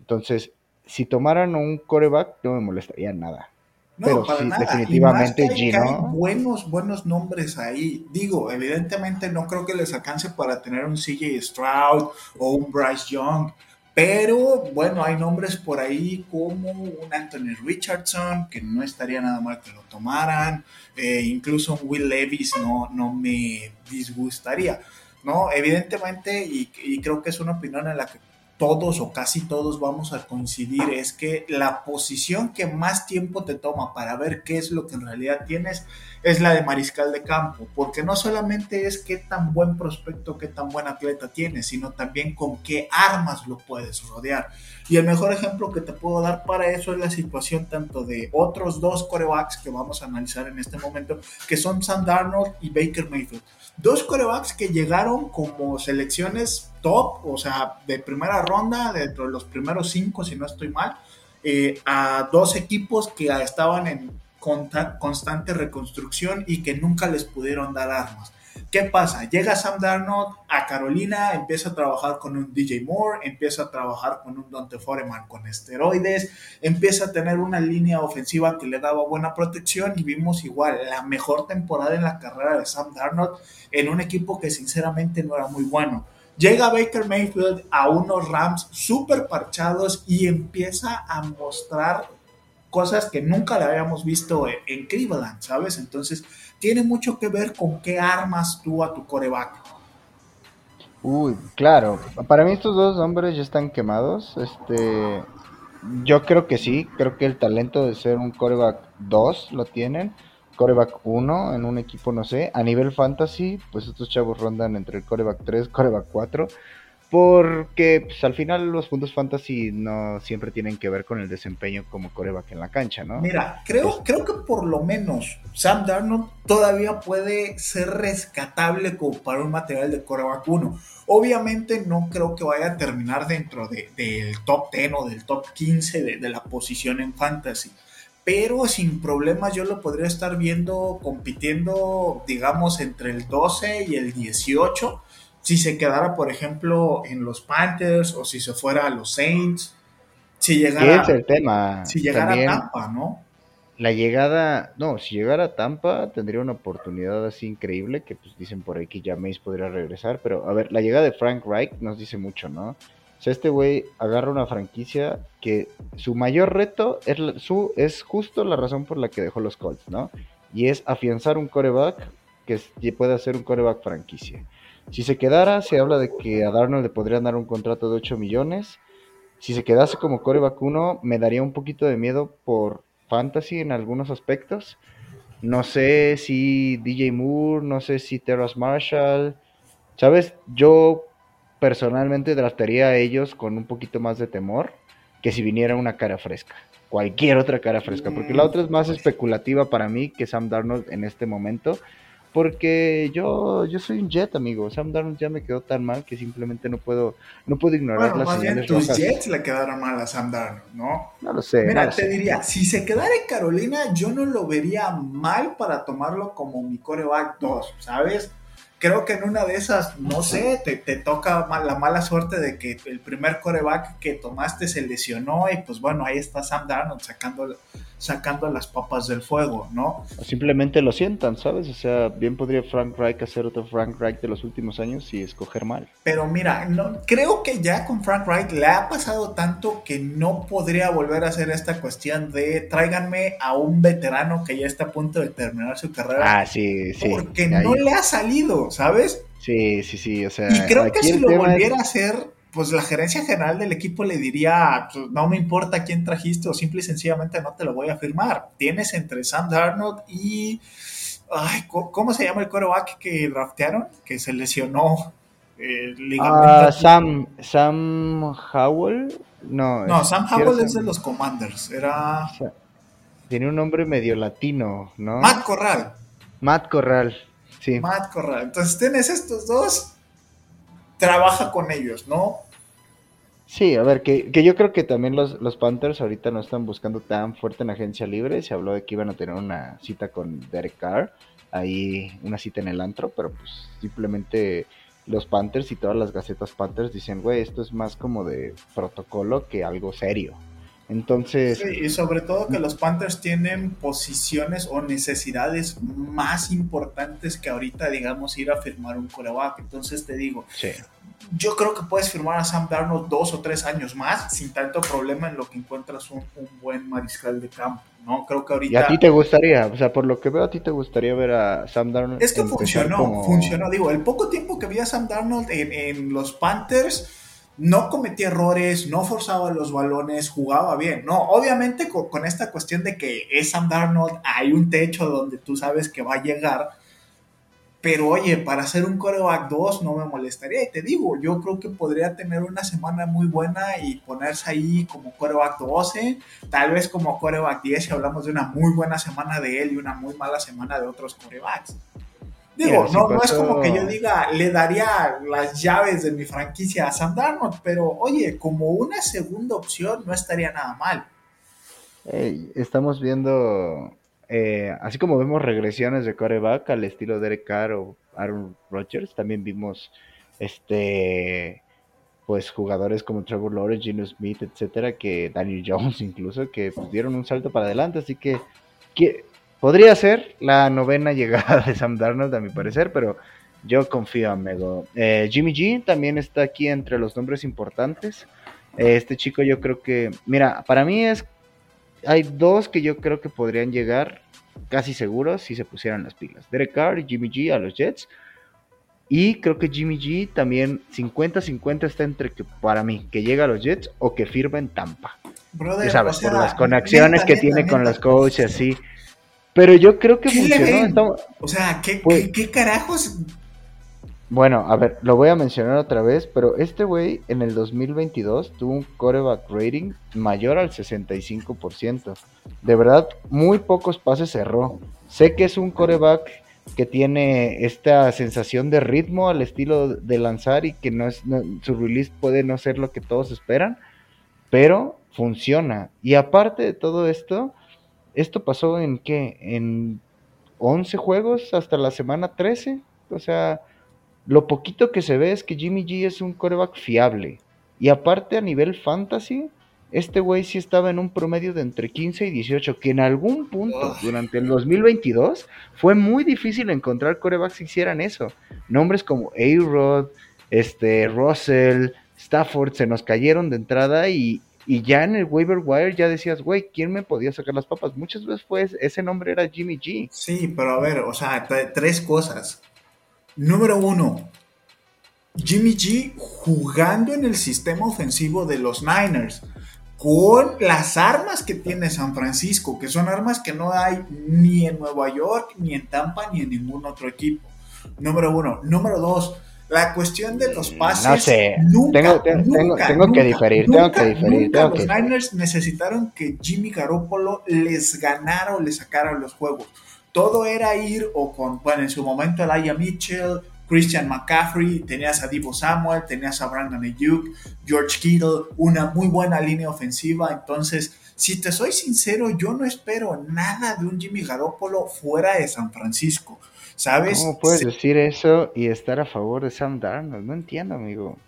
Entonces, si tomaran un coreback, no me molestaría nada. No, pero para nada. definitivamente hay, buenos, buenos nombres ahí. Digo, evidentemente no creo que les alcance para tener un CJ Stroud o un Bryce Young. Pero bueno, hay nombres por ahí como un Anthony Richardson, que no estaría nada mal que lo tomaran. Eh, incluso un Will Levis no, no me disgustaría. ¿no? Evidentemente, y, y, creo que es una opinión en la que todos o casi todos vamos a coincidir es que la posición que más tiempo te toma para ver qué es lo que en realidad tienes es la de mariscal de campo, porque no solamente es qué tan buen prospecto, qué tan buen atleta tienes, sino también con qué armas lo puedes rodear. Y el mejor ejemplo que te puedo dar para eso es la situación tanto de otros dos corebacks que vamos a analizar en este momento, que son Sam Darnold y Baker Mayfield. Dos corebacks que llegaron como selecciones top, o sea, de primera ronda, dentro de los primeros cinco, si no estoy mal, eh, a dos equipos que estaban en constante reconstrucción y que nunca les pudieron dar armas. ¿Qué pasa? Llega Sam Darnold a Carolina, empieza a trabajar con un DJ Moore, empieza a trabajar con un Dante Foreman con esteroides, empieza a tener una línea ofensiva que le daba buena protección y vimos igual la mejor temporada en la carrera de Sam Darnold en un equipo que sinceramente no era muy bueno. Llega Baker Mayfield a unos Rams súper parchados y empieza a mostrar cosas que nunca le habíamos visto en, Cleveland, ¿sabes? Entonces, tiene mucho que ver con qué armas tú a tu coreback. Uy, claro. Para mí estos dos hombres ya están quemados. Este, yo creo que sí. Creo que el talento de ser un coreback 2 lo tienen. Coreback 1 en un equipo, no sé. A nivel fantasy, pues estos chavos rondan entre el coreback 3, coreback 4. Porque pues, al final los puntos fantasy no siempre tienen que ver con el desempeño como coreback en la cancha, ¿no? Mira, creo, creo que por lo menos Sam Darnold todavía puede ser rescatable como para un material de coreback 1. Obviamente no creo que vaya a terminar dentro del top 10 o del top 15 de, de la posición en fantasy pero sin problemas yo lo podría estar viendo compitiendo, digamos, entre el 12 y el 18 si se quedara, por ejemplo, en los Panthers o si se fuera a los Saints, si llegara, es el tema? Si llegara a Tampa, ¿no? La llegada, no, si llegara a Tampa tendría una oportunidad así increíble que pues dicen por ahí que ya Mace podría regresar, pero a ver, la llegada de Frank Reich nos dice mucho, ¿no? O sea, este güey agarra una franquicia que su mayor reto es, su, es justo la razón por la que dejó los Colts, ¿no? Y es afianzar un coreback que pueda ser un coreback franquicia. Si se quedara, se habla de que a Darnold le podrían dar un contrato de 8 millones. Si se quedase como coreback 1, me daría un poquito de miedo por fantasy en algunos aspectos. No sé si DJ Moore, no sé si Terrace Marshall. ¿Sabes? Yo personalmente trataría a ellos con un poquito más de temor que si viniera una cara fresca. Cualquier otra cara fresca. Porque la otra es más especulativa para mí que Sam Darnold en este momento. Porque yo, yo soy un Jet, amigo. Sam Darnold ya me quedó tan mal que simplemente no puedo, no puedo ignorar bueno, las señales tus Jets le quedaron mal a Sam Darnold, ¿no? No lo sé. Mira, te diría, si se quedara en Carolina, yo no lo vería mal para tomarlo como mi coreback 2, ¿sabes? Creo que en una de esas, no sé, te, te toca la mala suerte de que el primer coreback que tomaste se lesionó y pues bueno, ahí está Sam Darnold sacando, sacando las papas del fuego, ¿no? simplemente lo sientan, ¿sabes? O sea, bien podría Frank Reich hacer otro Frank Reich de los últimos años y escoger mal. Pero mira, no, creo que ya con Frank Reich le ha pasado tanto que no podría volver a hacer esta cuestión de tráiganme a un veterano que ya está a punto de terminar su carrera. Ah, sí, sí. Porque no le ha salido, ¿sabes? Sí, sí, sí, o sea. Y creo que si lo volviera a hacer, pues la gerencia general del equipo le diría, pues, no me importa quién trajiste o simple y sencillamente no te lo voy a firmar. Tienes entre Sam Darnold y... Ay, ¿cómo se llama el coreback que draftearon? Que se lesionó. Eh, ah, Sam, Sam Howell. No, no Sam Howell es de los Commanders. Era. Tiene un nombre medio latino, ¿no? Matt Corral. Matt Corral, sí. Matt Corral. Entonces tienes estos dos trabaja con ellos, ¿no? Sí, a ver, que, yo creo que también los, los, Panthers ahorita no están buscando tan fuerte en agencia libre. Se habló de que iban a tener una cita con Derek Carr, ahí una cita en el antro, pero pues simplemente los Panthers y todas las gacetas Panthers dicen, güey, esto es más como de protocolo que algo serio. Entonces. Sí, y sobre todo que los Panthers tienen posiciones o necesidades más importantes que ahorita, digamos, ir a firmar un coreback. Entonces te digo, yo creo que puedes firmar a Sam Darnold dos o tres años más sin tanto problema en lo que encuentras un, buen mariscal de campo. ¿no? Creo que ahorita... ¿Y a ti te gustaría? O sea, por lo que veo, a ti te gustaría ver a Sam Darnold. Es que funcionó, funcionó. Digo, el poco tiempo que vi a Sam Darnold en, en los Panthers no cometía errores, no forzaba los balones, jugaba bien. No, obviamente con, esta cuestión de que es Sam Darnold, hay un techo donde tú sabes que va a llegar. Pero oye, para hacer un coreback 2 no me molestaría. Y te digo, yo creo que podría tener una semana muy buena y ponerse ahí como coreback 12, tal vez como coreback 10 si hablamos de una muy buena semana de él y una muy mala semana de otros corebacks. Digo, no, es como que yo diga, le daría las llaves de mi franquicia a Sam Darnold, pero oye, como una segunda opción no estaría nada mal. estamos viendo, eh, así como vemos regresiones de coreback al estilo de Derek Carr o Aaron Rodgers, también vimos este pues jugadores como Trevor Lawrence, Gino Smith, etcétera, que Daniel Jones incluso, que pues, dieron un salto para adelante, así que, que Podría ser la novena llegada de Sam Darnold, a mi parecer, pero yo confío en Mego. Eh, Jimmy G también está aquí entre los nombres importantes. Eh, este chico yo creo que, mira, para mí es, hay dos que yo creo que podrían llegar casi seguros si se pusieran las pilas. Derek Carr y Jimmy G a los Jets. Y creo que Jimmy G también 50-50 está entre que para mí que llega a los Jets o que firma en Tampa. Brother, sabes, por las conexiones que tiene con los coaches, así. Pero yo creo que funcionó. O sea, pues ¿qué, carajos? Bueno, a ver, lo voy a mencionar otra vez, pero este güey en el 2022 tuvo un coreback rating mayor al 65%. De verdad, muy pocos pases cerró. Sé que es un coreback que tiene esta sensación de ritmo al estilo de lanzar y que no es su release puede no ser lo que todos esperan, pero funciona. Y aparte de todo esto, esto pasó en qué? En 11 juegos hasta la semana 13. O sea, lo poquito que se ve es que Jimmy G es un coreback fiable. Y aparte a nivel fantasy, este güey sí estaba en un promedio de entre 15 y 18, que en algún punto durante el 2022 fue muy difícil encontrar corebacks que hicieran eso. Nombres como A-Rod, este, Russell, Stafford se nos cayeron de entrada y, y ya en el waiver wire ya decías, güey, ¿quién me podía sacar las papas? Muchas veces ese nombre era Jimmy G. Sí, pero a ver, o sea, tres cosas. Número uno, Jimmy G jugando en el sistema ofensivo de los Niners con las armas que tiene San Francisco, que son armas que no hay ni en Nueva York, ni en Tampa, ni en ningún otro equipo. Número uno. Número dos, la cuestión de los pases. No sé. Nunca, tengo, tengo, que diferir. tengo que diferir. los Niners necesitaron que Jimmy Garoppolo les ganara o les sacara los juegos. Todo era ir o con, bueno, en su momento Elijah Mitchell, Christian McCaffrey, tenías a Divo Samuel, tenías a Brandon Ayuk, George Kittle, una muy buena línea ofensiva. Entonces, si te soy sincero, yo no espero nada de un Jimmy Garoppolo fuera de San Francisco ¿Sabes? ¿Cómo puedes decir eso y estar a favor de Sam Darnold? No entiendo, amigo.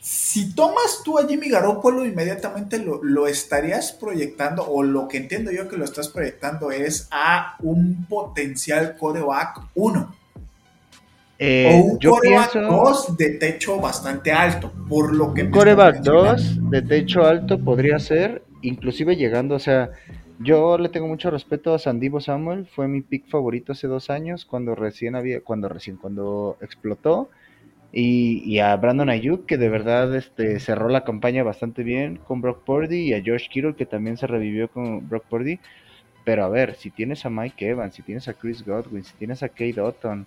si tomas tú a Jimmy Garoppolo, inmediatamente lo, lo, estarías proyectando, o lo que entiendo yo que lo estás proyectando es a un potencial coreback 1. Eh, o un coreback pienso- 2 de techo bastante alto, por lo que Un coreback mencionando. 2 de techo alto podría ser, inclusive llegando, o sea, yo le tengo mucho respeto a Sandivo Samuel, fue mi pick favorito hace dos años, cuando recién había, cuando recién, cuando explotó, y, y a Brandon Ayuk, que de verdad este, cerró la campaña bastante bien con Brock Purdy, y a Josh Kittle, que también se revivió con Brock Purdy, pero a ver, si tienes a Mike Evans, si tienes a Chris Godwin, si tienes a Kate Otton,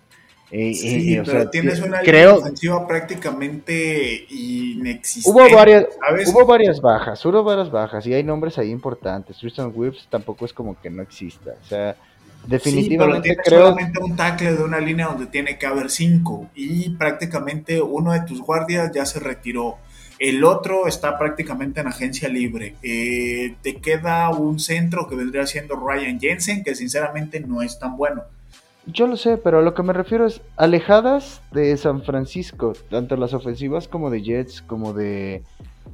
eh, Sí, eh, o pero sea, tienes ti- una creo, línea ofensiva prácticamente inexistente. Hubo varias, ¿sabes? hubo varias bajas, hubo varias bajas y hay nombres ahí importantes. Tristan Wirfs tampoco es como que no exista. O sea, Sí, pero definitivamente tienes creo. solamente un tackle de una línea donde tiene que haber cinco y prácticamente uno de tus guardias ya se retiró. El otro está prácticamente en agencia libre. Eh, te queda un centro que vendría siendo Ryan Jensen, que sinceramente no es tan bueno. Yo lo sé, pero a lo que me refiero es alejadas de San Francisco, tanto las ofensivas como de Jets, como de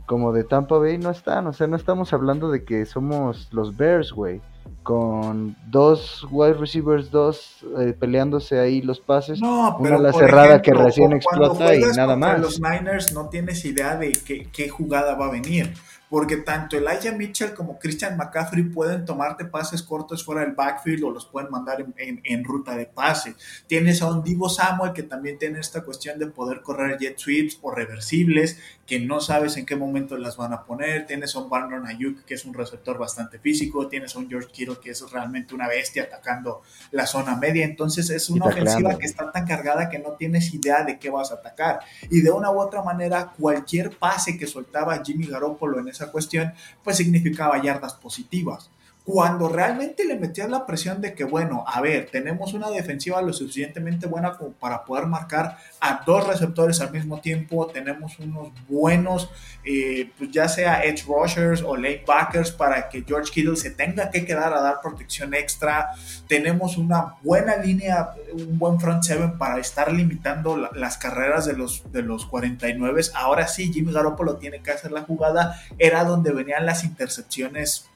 como de Tampa Bay no están, o sea, no estamos hablando de que somos los Bears, güey, con dos wide receivers, dos eh, peleándose ahí los pases. No, Una pero por cerrada que recién explota y nada más. Los Niners no tienes idea de qué, qué jugada va a venir, porque tanto Elijah Mitchell como Christian McCaffrey pueden tomarte pases cortos fuera del backfield o los pueden mandar en, en- ruta de pase. Tienes a un Divo Samuel que también tiene esta cuestión de poder correr jet sweeps o reversibles que no sabes en qué momento las van a poner. Tienes a un Brandon Ayuk que es un receptor bastante físico. Tienes a un George Kittle que es realmente una bestia atacando la zona media. Entonces es una ofensiva que está tan cargada que no tienes idea de qué vas a atacar. Y de una u otra manera, cualquier pase que soltaba Jimmy Garoppolo en esa cuestión, pues significaba yardas positivas. Cuando realmente le metías la presión de que, bueno, a ver, tenemos una defensiva lo suficientemente buena como para poder marcar a dos receptores al mismo tiempo, tenemos unos buenos, eh, pues ya sea edge rushers o late backers para que George Kittle se tenga que quedar a dar protección extra, tenemos una buena línea, un buen front seven para estar limitando la- las carreras de los, de los 49. Ahora sí, Jimmy Garoppolo tiene que hacer la jugada, era donde venían las intercepciones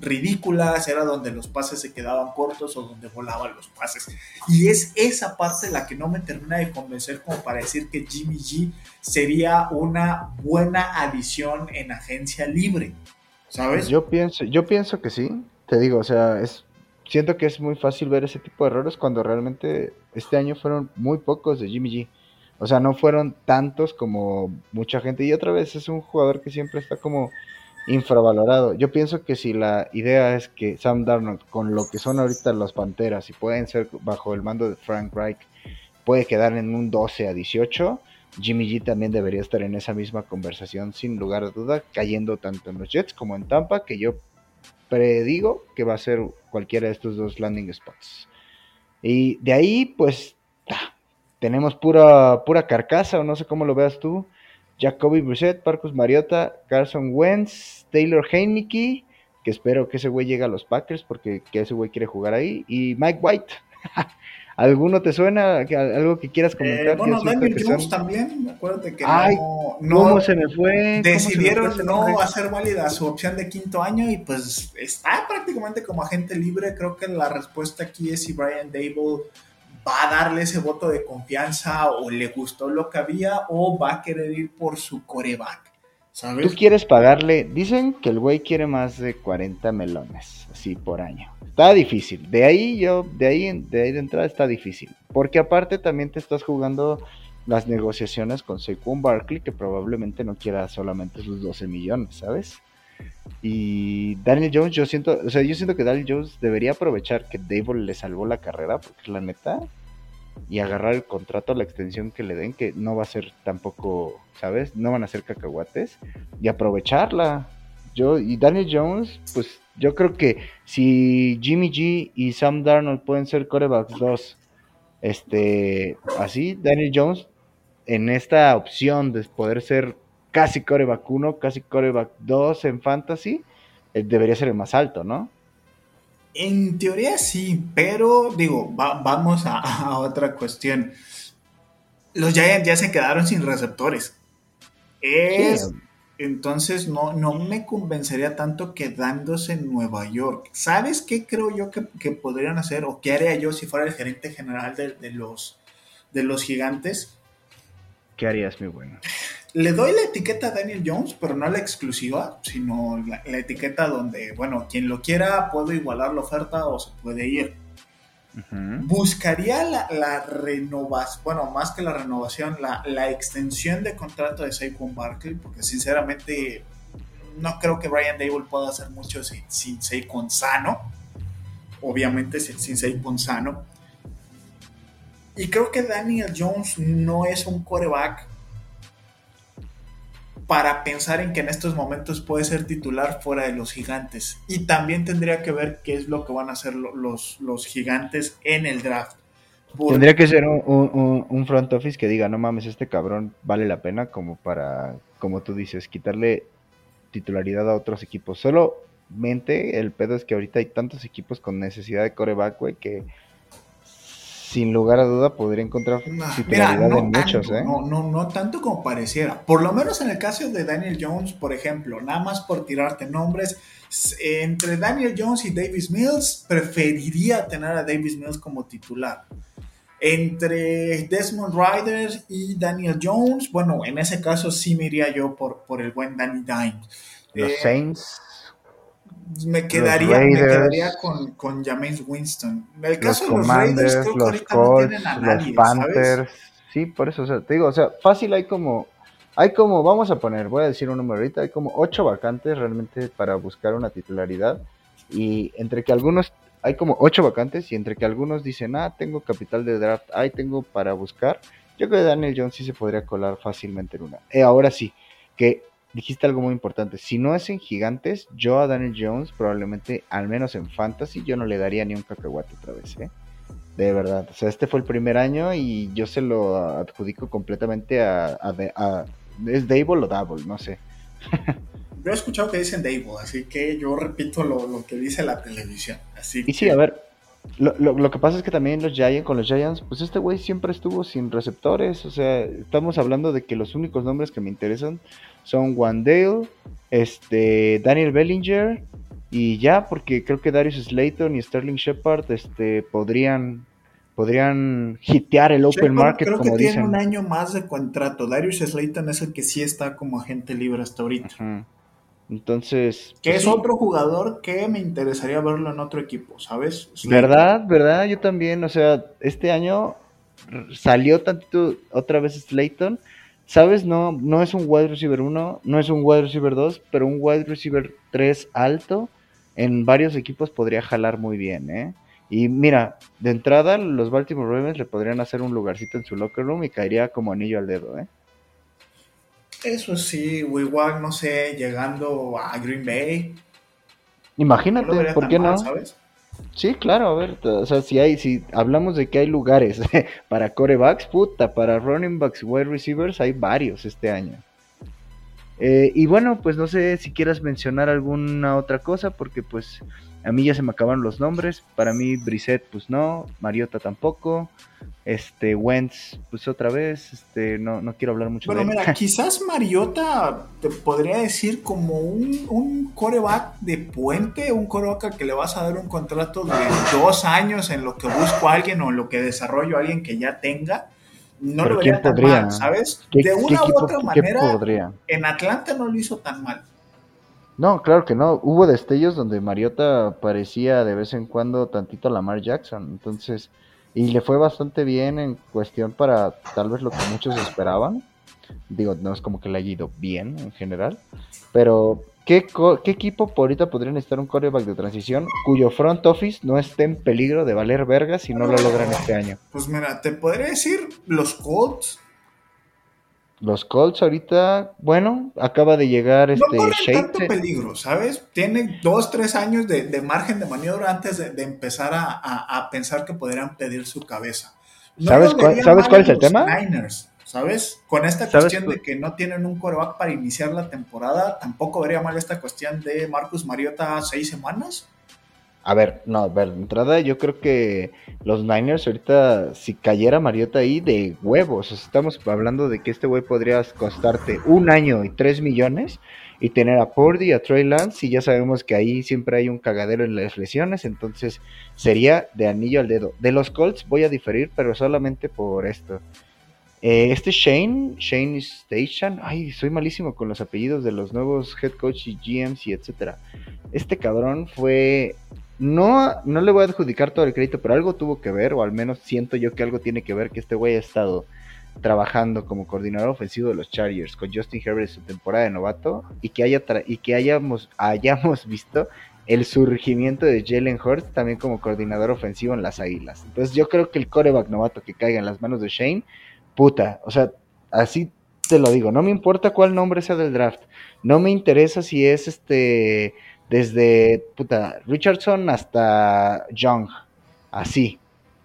ridículas, era donde los pases se quedaban cortos o donde volaban los pases. Y es esa parte la que no me termina de convencer como para decir que Jimmy G sería una buena adición en agencia libre. ¿Sabes? Yo pienso, yo pienso que sí. Te digo, o sea, es siento que es muy fácil ver ese tipo de errores cuando realmente este año fueron muy pocos de Jimmy G. O sea, no fueron tantos como mucha gente. Y otra vez es un jugador que siempre está como infravalorado. Yo pienso que si la idea es que Sam Darnold, con lo que son ahorita los Panteras y pueden ser bajo el mando de Frank Reich, puede quedar en un 12 a 18, Jimmy G también debería estar en esa misma conversación, sin lugar a duda, cayendo tanto en los Jets como en Tampa, que yo predigo que va a ser cualquiera de estos dos landing spots. Y de ahí, pues, tenemos pura, pura carcasa, o no sé cómo lo veas tú. Jacoby Brissett, Marcus Mariota, Carson Wentz, Taylor Heineke, que espero que ese güey llegue a los Packers porque que ese güey quiere jugar ahí, y Mike White. ¿Alguno te suena? ¿Que- ¿Algo que quieras comentar? Eh, Que bueno, Daniel Jones también, acuérdate que Ay, no, no- ¿Cómo se me fue? ¿Cómo se me fue decidieron no hacer válida su opción de quinto año y pues está prácticamente como agente libre. Creo que la respuesta aquí es si Brian Dable va a darle ese voto de confianza o le gustó lo que había o va a querer ir por su coreback. ¿Sabes? Tú quieres pagarle, dicen que el güey quiere más de 40 melones, así por año. Está difícil. De ahí yo, de ahí, de ahí de entrada está difícil. Porque aparte también te estás jugando las negociaciones con Saquon Barkley, que probablemente no quiera solamente sus 12 millones, ¿sabes? Y Daniel Jones, yo siento, o sea, yo siento que Daniel Jones debería aprovechar que Dable le salvó la carrera, porque la neta, y agarrar el contrato, la extensión que le den, que no va a ser tampoco, ¿sabes? No van a ser cacahuates, y aprovecharla. Yo, y Daniel Jones, pues yo creo que si Jimmy G y Sam Darnold pueden ser corebacks 2, este, así, Daniel Jones, en esta opción de poder ser casi coreback 1, casi coreback 2 en fantasy, eh, debería ser el más alto, ¿no? En teoría sí, pero digo, vamos a, otra cuestión. Los Giants ya se quedaron sin receptores. Es, Entonces no, no me convencería tanto quedándose en Nueva York. ¿Sabes qué creo yo que, podrían hacer o qué haría yo si fuera el gerente general de, los, de los gigantes? ¿Qué harías, mi bueno? Le doy la etiqueta a Daniel Jones, pero no la exclusiva, sino la, etiqueta donde, bueno, quien lo quiera puede igualar la oferta o se puede ir. Buscaría la, renovación, bueno, más que la renovación, la, extensión de contrato de Saquon Barkley, porque sinceramente no creo que Brian Dable pueda hacer mucho sin, sin Saquon sano. Obviamente sin, sin Saquon sano. Y creo que Daniel Jones no es un quarterback para pensar en que en estos momentos puede ser titular fuera de los gigantes. Y también tendría que ver qué es lo que van a hacer los, los gigantes en el draft. Tendría que ser un, front office que diga, no mames, este cabrón vale la pena como para, como tú dices, quitarle titularidad a otros equipos. Solamente el pedo es que ahorita hay tantos equipos con necesidad de coreback, güey, que sin lugar a duda podría encontrar titularidad en muchos, ¿eh? No, no, no tanto como pareciera. Por lo menos en el caso de Daniel Jones, por ejemplo, nada más por tirarte nombres, entre Daniel Jones y Davis Mills, preferiría tener a Davis Mills como titular. Entre Desmond Ryder y Daniel Jones, bueno, en ese caso sí me iría yo por, por el buen Danny Dimes. Los eh, Saints me quedaría, me quedaría con, con James Winston. En el caso de los Raiders, creo que ahorita no tienen a nadie, los Panthers. Sí, por eso, o sea, te digo, o sea, fácil hay como, hay como, vamos a poner, voy a decir un número ahorita, hay como ocho vacantes realmente para buscar una titularidad. Y entre que algunos, hay como ocho vacantes, y entre que algunos dicen, ah, tengo capital de draft, ahí tengo para buscar, yo creo que Daniel Jones sí se podría colar fácilmente en una. Eh, ahora sí, que dijiste algo muy importante. Si no es en gigantes, yo a Daniel Jones, probablemente, al menos en fantasy, yo no le daría ni un cacahuate otra vez, ¿eh? De verdad. O sea, este fue el primer año y yo se lo adjudico completamente a. a, ¿Es Dable o Double? No sé. yo he escuchado que dicen Dable, así que yo repito lo, que dice la televisión. Así y sí, a ver, lo, lo, que pasa es que también los Giants, con los Giants, pues este güey siempre estuvo sin receptores. O sea, estamos hablando de que los únicos nombres que me interesan son Wandale, este, Daniel Bellinger y ya, porque creo que Darius Slayton y Sterling Shepard este, podrían podrían hitear el open market creo que tiene un año más de contrato. Darius Slayton es el que sí está como agente libre hasta ahorita. Entonces. Que pues es otro jugador que me interesaría verlo en otro equipo, ¿sabes? ¿Verdad? ¿Verdad? Yo también. O sea, este año salió tantito otra vez Slayton. ¿Sabes? No, no es un wide receiver 1, no es un wide receiver 2, pero un wide receiver 3 alto en varios equipos podría jalar muy bien, ¿eh? Y mira, de entrada los Baltimore Ravens le podrían hacer un lugarcito en su locker room y caería como anillo al dedo, ¿eh? Eso sí, o igual, no sé, llegando a Green Bay. Imagínate, ¿por qué no? ¿sabes? Sí, claro, a ver, o sea, si hay, si hablamos de que hay lugares para corebacks, puta, para running backs, wide receivers, hay varios este año. Eh, y bueno, pues no sé si quieras mencionar alguna otra cosa, porque pues a mí ya se me acabaron los nombres. Para mí, Brissett, pues no. Mariota tampoco. Este, Wentz, pues otra vez. Este, no, no quiero hablar mucho de él. mira, quizás Mariota te podría decir como un, un coreback de puente, un coreback que le vas a dar un contrato de dos años en lo que busco a alguien o en lo que desarrollo a alguien que ya tenga. No lo vería tan mal, ¿sabes? De una u otra manera, en Atlanta no lo hizo tan mal. No, claro que no. Hubo destellos donde Mariota parecía de vez en cuando tantito a Lamar Jackson. Entonces, y le fue bastante bien en cuestión para tal vez lo que muchos esperaban. Digo, no es como que le haya ido bien en general. Pero, ¿qué, qué equipo por ahorita podría necesitar un quarterback de transición cuyo front office no esté en peligro de valer verga si no lo logran este año? Pues mira, te podría decir los Colts los Colts ahorita, bueno, acaba de llegar este no tanto peligro, ¿sabes? Tiene dos, tres años de, margen de maniobra antes de, empezar a, pensar que podrían pedir su cabeza. ¿Sabes, cuál, ¿sabes cuál es el tema? ¿sabes? Con esta cuestión de que no tienen un coreback para iniciar la temporada, tampoco vería mal esta cuestión de Marcus Mariota seis semanas. A ver, no, a ver, de entrada yo creo que los Niners ahorita, si cayera Mariota ahí, de huevos. estamos hablando de que este güey podría costarte un año y tres millones y tener a Purdy, a Trey Lance, y ya sabemos que ahí siempre hay un cagadero en las lesiones, entonces sería de anillo al dedo. De los Colts voy a diferir, pero solamente por esto. Eh, este Shane, Shane Station, ay, soy malísimo con los apellidos de los nuevos head coach y GMs y etcétera. Este cabrón fue no, no le voy a adjudicar todo el crédito, pero algo tuvo que ver, o al menos siento yo que algo tiene que ver que este güey ha estado trabajando como coordinador ofensivo de los Chargers con Justin Herbert en su temporada de novato y que haya y que hayamos hayamos visto el surgimiento de Jalen Hurts también como coordinador ofensivo en las Águilas. Entonces yo creo que el coreback novato que caiga en las manos de Shane, puta, o sea, así te lo digo, no me importa cuál nombre sea del draft, no me interesa si es este desde puta, Richardson hasta Young, así.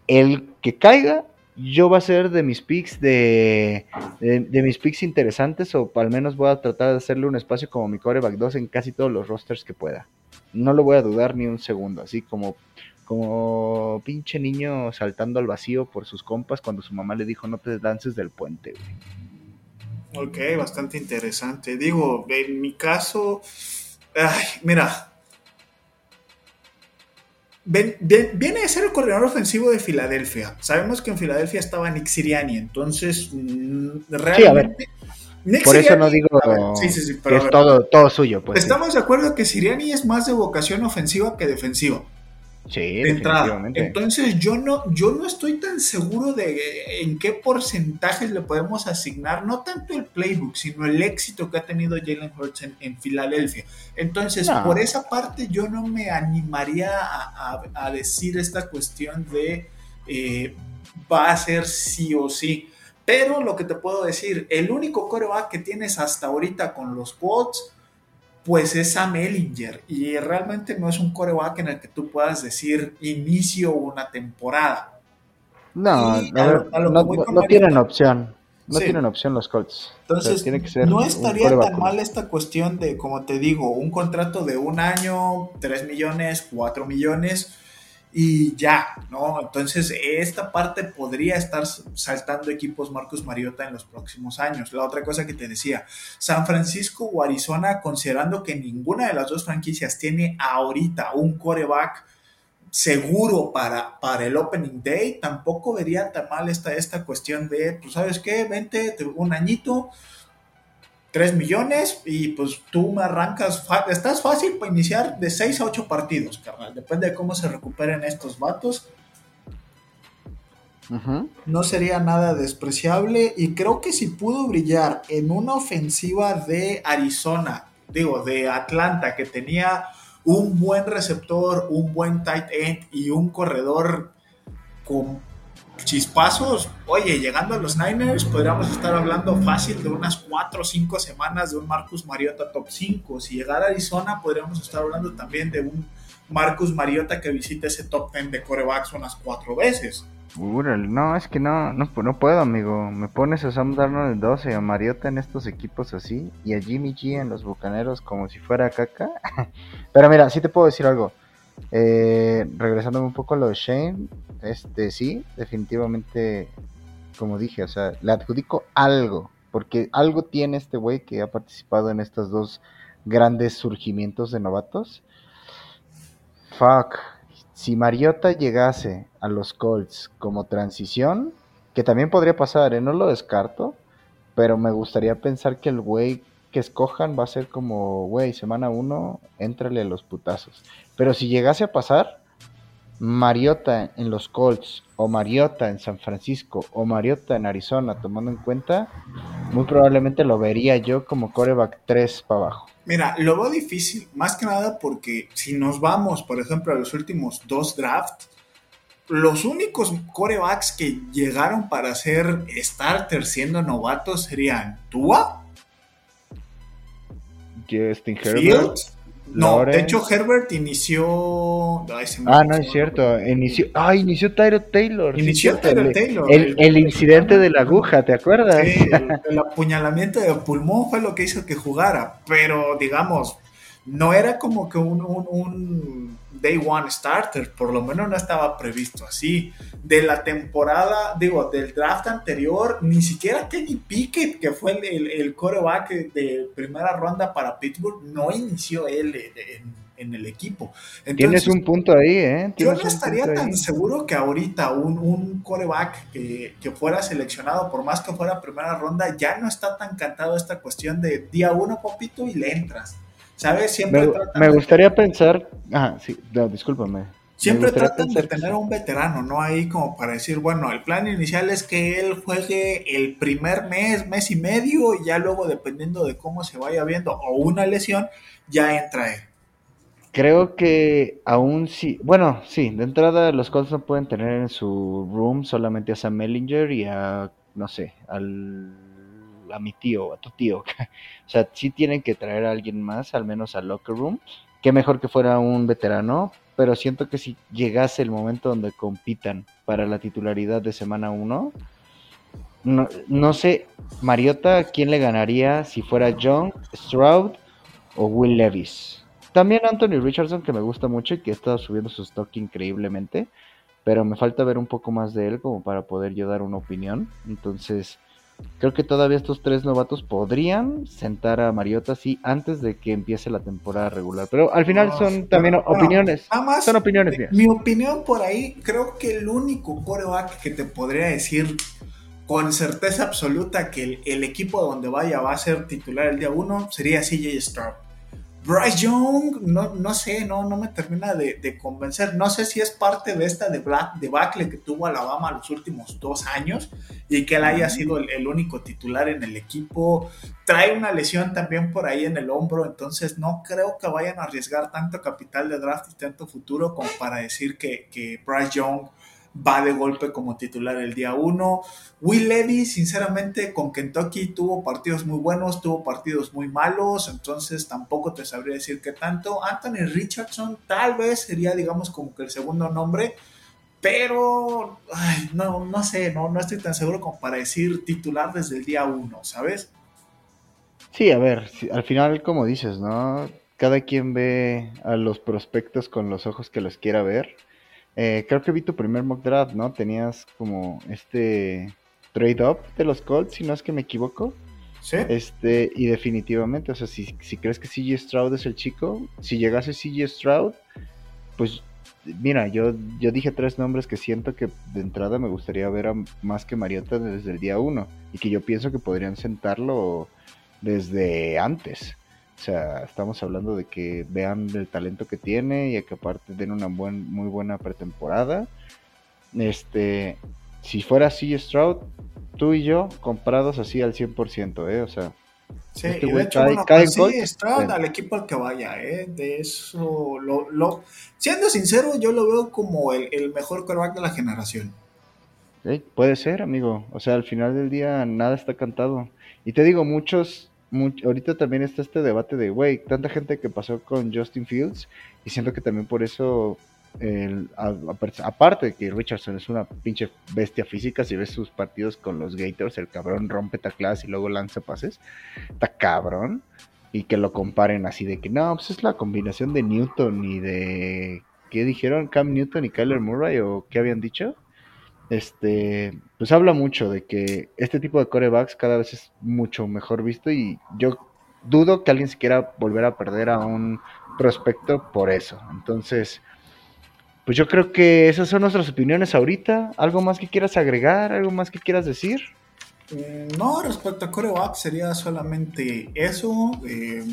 El que caiga, yo va a ser de mis picks de, de, mis picks interesantes, o al menos voy a tratar de hacerle un espacio como mi coreback 2 en casi todos los rosters que pueda. No lo voy a dudar ni un segundo, así como, como pinche niño saltando al vacío por sus compas cuando su mamá le dijo no te lances del puente. Ok, bastante interesante. Digo, en mi caso, Ay, mira. viene a ser el coordinador ofensivo de Filadelfia. Sabemos que en Filadelfia estaba Nick Siriani, entonces mm, realmente. Por eso no digo que es todo, todo suyo. Pues, Estamos de acuerdo que Siriani es más de vocación ofensiva que defensiva. Sí, Entonces yo no, yo no estoy tan seguro de en qué porcentajes le podemos asignar, no tanto el playbook, sino el éxito que ha tenido Jalen Hurts en, Filadelfia. Entonces, por esa parte yo no me animaría a, decir esta cuestión de eh, va a ser sí o sí. Pero lo que te puedo decir, el único coreback que tienes hasta ahorita con los Colts pues es Sam Ellinger y realmente no es un coreback en el que tú puedas decir inicio una temporada. No, no, tienen opción. No tienen opción los Colts. Entonces, no estaría tan mal esta cuestión de, como te digo, un contrato de un año, 3 millones, 4 millones y ya, ¿no? Entonces, esta parte podría estar saltando equipos Marcus Mariota en los próximos años. La otra cosa que te decía, San Francisco o Arizona, considerando que ninguna de las dos franquicias tiene ahorita un coreback seguro para, para el Opening Day, tampoco vería tan mal esta, esta cuestión de, pues, ¿sabes qué? Vente un añito 3 millones y pues tú me arrancas, estás fácil para iniciar de 6 a 8 partidos, carnal, depende de cómo se recuperen estos vatos. No sería nada despreciable y creo que si pudo brillar en una ofensiva de Arizona, digo, de Atlanta, que tenía un buen receptor, un buen tight end y un corredor con chispazos, oye, llegando a los Niners, podríamos estar hablando fácil de unas 4 o 5 semanas de un Marcus Mariota top 5. Si llegara a Arizona, podríamos estar hablando también de un Marcus Mariota que visite ese top 10 de corebacks unas 4 veces. no, es que no, no, puedo, amigo. Me pones a Sam Darnold en 12, a Mariota en estos equipos así, y a Jimmy G en los bucaneros como si fuera caca. Pero mira, sí te puedo decir algo. Eh, regresándome un poco a lo de Shane, este sí, definitivamente, como dije, o sea, le adjudico algo, porque algo tiene este güey que ha participado en estos dos grandes surgimientos de novatos. Fuck, si Mariota llegase a los Colts como transición, que también podría pasar, ¿eh? no lo descarto, pero me gustaría pensar que el güey que escojan va a ser como, güey, semana uno, éntrale a los putazos. Pero si llegase a pasar, Mariota en los Colts, o Mariota en San Francisco, o Mariota en Arizona, tomando en cuenta, muy probablemente lo vería yo como coreback 3 para abajo. Mira, lo veo difícil, más que nada porque si nos vamos, por ejemplo, a los últimos dos drafts, los únicos corebacks que llegaron para ser starters siendo novatos serían Tua Justin Herbert. No, de hecho Herbert inició. ah, no es cierto. Inició, ah, inició Tyro Taylor. Inició Tyro Taylor. El, incidente de la aguja, ¿te acuerdas? Sí, el, apuñalamiento de pulmón fue lo que hizo que jugara. Pero digamos, no era como que un, un, day one starter, por lo menos no estaba previsto así. De la temporada, digo, del draft anterior, ni siquiera Kenny Pickett, que fue el, el, coreback de primera ronda para Pittsburgh, no inició él en, el equipo. Tienes un punto ahí, ¿eh? Yo no estaría tan seguro que ahorita un, un coreback que, que, fuera seleccionado, por más que fuera primera ronda, ya no está tan cantado esta cuestión de día uno, popito, y le entras. ¿Sabes? Siempre me, me gustaría pensar. Ah, sí, no, discúlpame. Siempre tratan de tener a un veterano, ¿no? Ahí como para decir, bueno, el plan inicial es que él juegue el primer mes, mes y medio, y ya luego, dependiendo de cómo se vaya viendo, o una lesión, ya entra él. Creo que aún sí, bueno, sí, de entrada los Colts no pueden tener en su room solamente a Sam Mellinger y a, no sé, al a mi tío, a tu tío. o sea, sí tienen que traer a alguien más, al menos al locker room. Qué mejor que fuera un veterano, pero siento que si llegase el momento donde compitan para la titularidad de semana 1, no, sé, Mariota, ¿quién le ganaría si fuera John, Stroud o Will Levis? También Anthony Richardson, que me gusta mucho y que estado subiendo su stock increíblemente, pero me falta ver un poco más de él como para poder yo dar una opinión. Entonces, Creo que todavía estos tres novatos podrían sentar a Mariota sí antes de que empiece la temporada regular. Pero al final son también opiniones. son opiniones mías. Mi opinión por ahí, creo que el único coreback que te podría decir con certeza absoluta que el, el equipo donde vaya va a ser titular el día uno sería CJ Stroud. Bryce Young, no, no sé, no, no me termina de, convencer. No sé si es parte de esta debacle que tuvo Alabama los últimos dos años y que él haya sido el, único titular en el equipo. Trae una lesión también por ahí en el hombro, entonces no creo que vayan a arriesgar tanto capital de draft y tanto futuro como para decir que, que Bryce Young va de golpe como titular el día 1. Will Levy, sinceramente, con Kentucky tuvo partidos muy buenos, tuvo partidos muy malos, entonces tampoco te sabría decir qué tanto. Anthony Richardson tal vez sería, digamos, como que el segundo nombre, pero no, no sé, no, no estoy tan seguro como para decir titular desde el día 1, ¿sabes? Sí, a ver, al final, como dices, ¿no? Cada quien ve a los prospectos con los ojos que los quiera ver. Eh, creo que vi tu primer mock draft, ¿no? Tenías como este trade-up de los Colts, si no es que me equivoco. Sí. Este, y definitivamente, o sea, si, si crees que CG Stroud es el chico, si llegase CG Stroud, pues mira, yo, yo dije tres nombres que siento que de entrada me gustaría ver a, más que Mariota desde el día uno y que yo pienso que podrían sentarlo desde antes. O sea, estamos hablando de que vean el talento que tiene y que aparte den una buen, muy buena pretemporada. Este, si fuera así Stroud, tú y yo comprados así al 100%, ¿eh? O sea, Sí, este de hecho, cae, sí, Stroud al equipo al que vaya, ¿eh? De eso, lo, lo, siendo sincero, yo lo veo como el, el mejor quarterback de la generación. puede ser, amigo. O sea, al final del día nada está cantado. Y te digo, muchos ahorita también está este debate de, güey, tanta gente que pasó con Justin Fields y siento que también por eso, aparte de que Richardson es una pinche bestia física, si ves sus partidos con los Gators, el cabrón rompe taclas y luego lanza pases, está cabrón. Y que lo comparen así de que no, pues es la combinación de Newton y de. ¿Qué dijeron? Cam Newton y Kyler Murray o qué habían dicho? Este, pues habla mucho de que este tipo de corebacks cada vez es mucho mejor visto y yo dudo que alguien se quiera volver a perder a un prospecto por eso. Entonces, pues yo creo que esas son nuestras opiniones ahorita. ¿Algo más que quieras agregar? ¿Algo más que quieras decir? Mm, no, respecto a coreback sería solamente eso. Eh,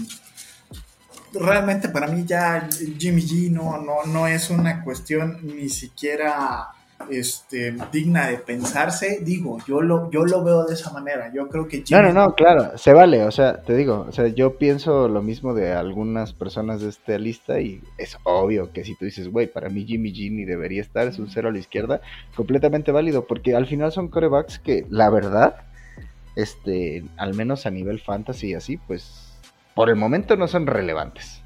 realmente para mí ya Jimmy G no, no, no es una cuestión ni siquiera este, digna de pensarse, digo, yo lo, yo lo veo de esa manera. Yo creo que No, no, no, claro, se vale, o sea, te digo, o sea, yo pienso lo mismo de algunas personas de esta lista y es obvio que si tú dices, güey, para mí Jimmy ni debería estar, es un cero a la izquierda, completamente válido, porque al final son corebacks que, la verdad, este, al menos a nivel fantasy y así, pues, por el momento no son relevantes.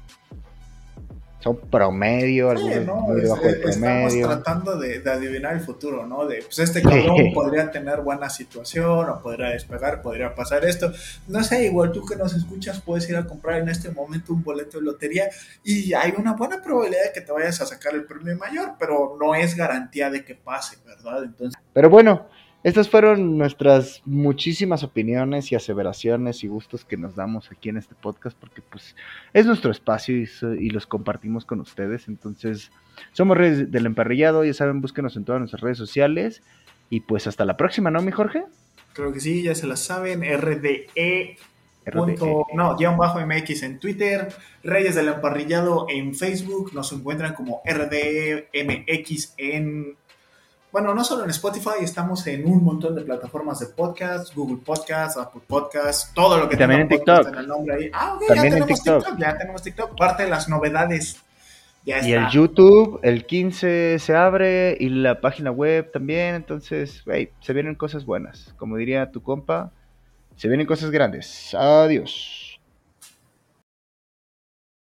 Son promedio, algunos ¿no? muy Es- debajo del eh, estamos promedio. tratando de, de adivinar el futuro, ¿no? De, pues este cabrón podría tener buena situación, o podría despegar, podría pasar esto. No sé, igual tú que nos escuchas puedes ir a comprar en este momento un boleto de lotería y hay una buena probabilidad de que te vayas a sacar el premio mayor, pero no es garantía de que pase, ¿verdad? Entonces, Pero bueno, estas fueron nuestras muchísimas opiniones y aseveraciones y gustos que nos damos aquí en este podcast, porque pues es nuestro espacio y, los compartimos con ustedes. Entonces, somos Reyes del Emparrillado, ya saben, búsquenos en todas nuestras redes sociales. Y pues hasta la próxima, ¿no, mi Jorge? creo que sí, ya se la saben, RDE. RDE. Punto, no, guion bajo MX en Twitter, Reyes del Emparrillado en Facebook, nos encuentran como RDMX en, bueno, no solo en Spotify, estamos en un montón de plataformas de podcast, Google Podcast, Apple Podcast, todo lo que Y también en TikTok. en el nombre ahí. Ah, ok, También ya en tenemos TikTok. TikTok. ya tenemos TikTok, parte de las novedades. Ya Y está. el YouTube, el 15 se abre y la página web también. Entonces, hey, se vienen cosas buenas. Como diría tu compa, se vienen cosas grandes. Adiós.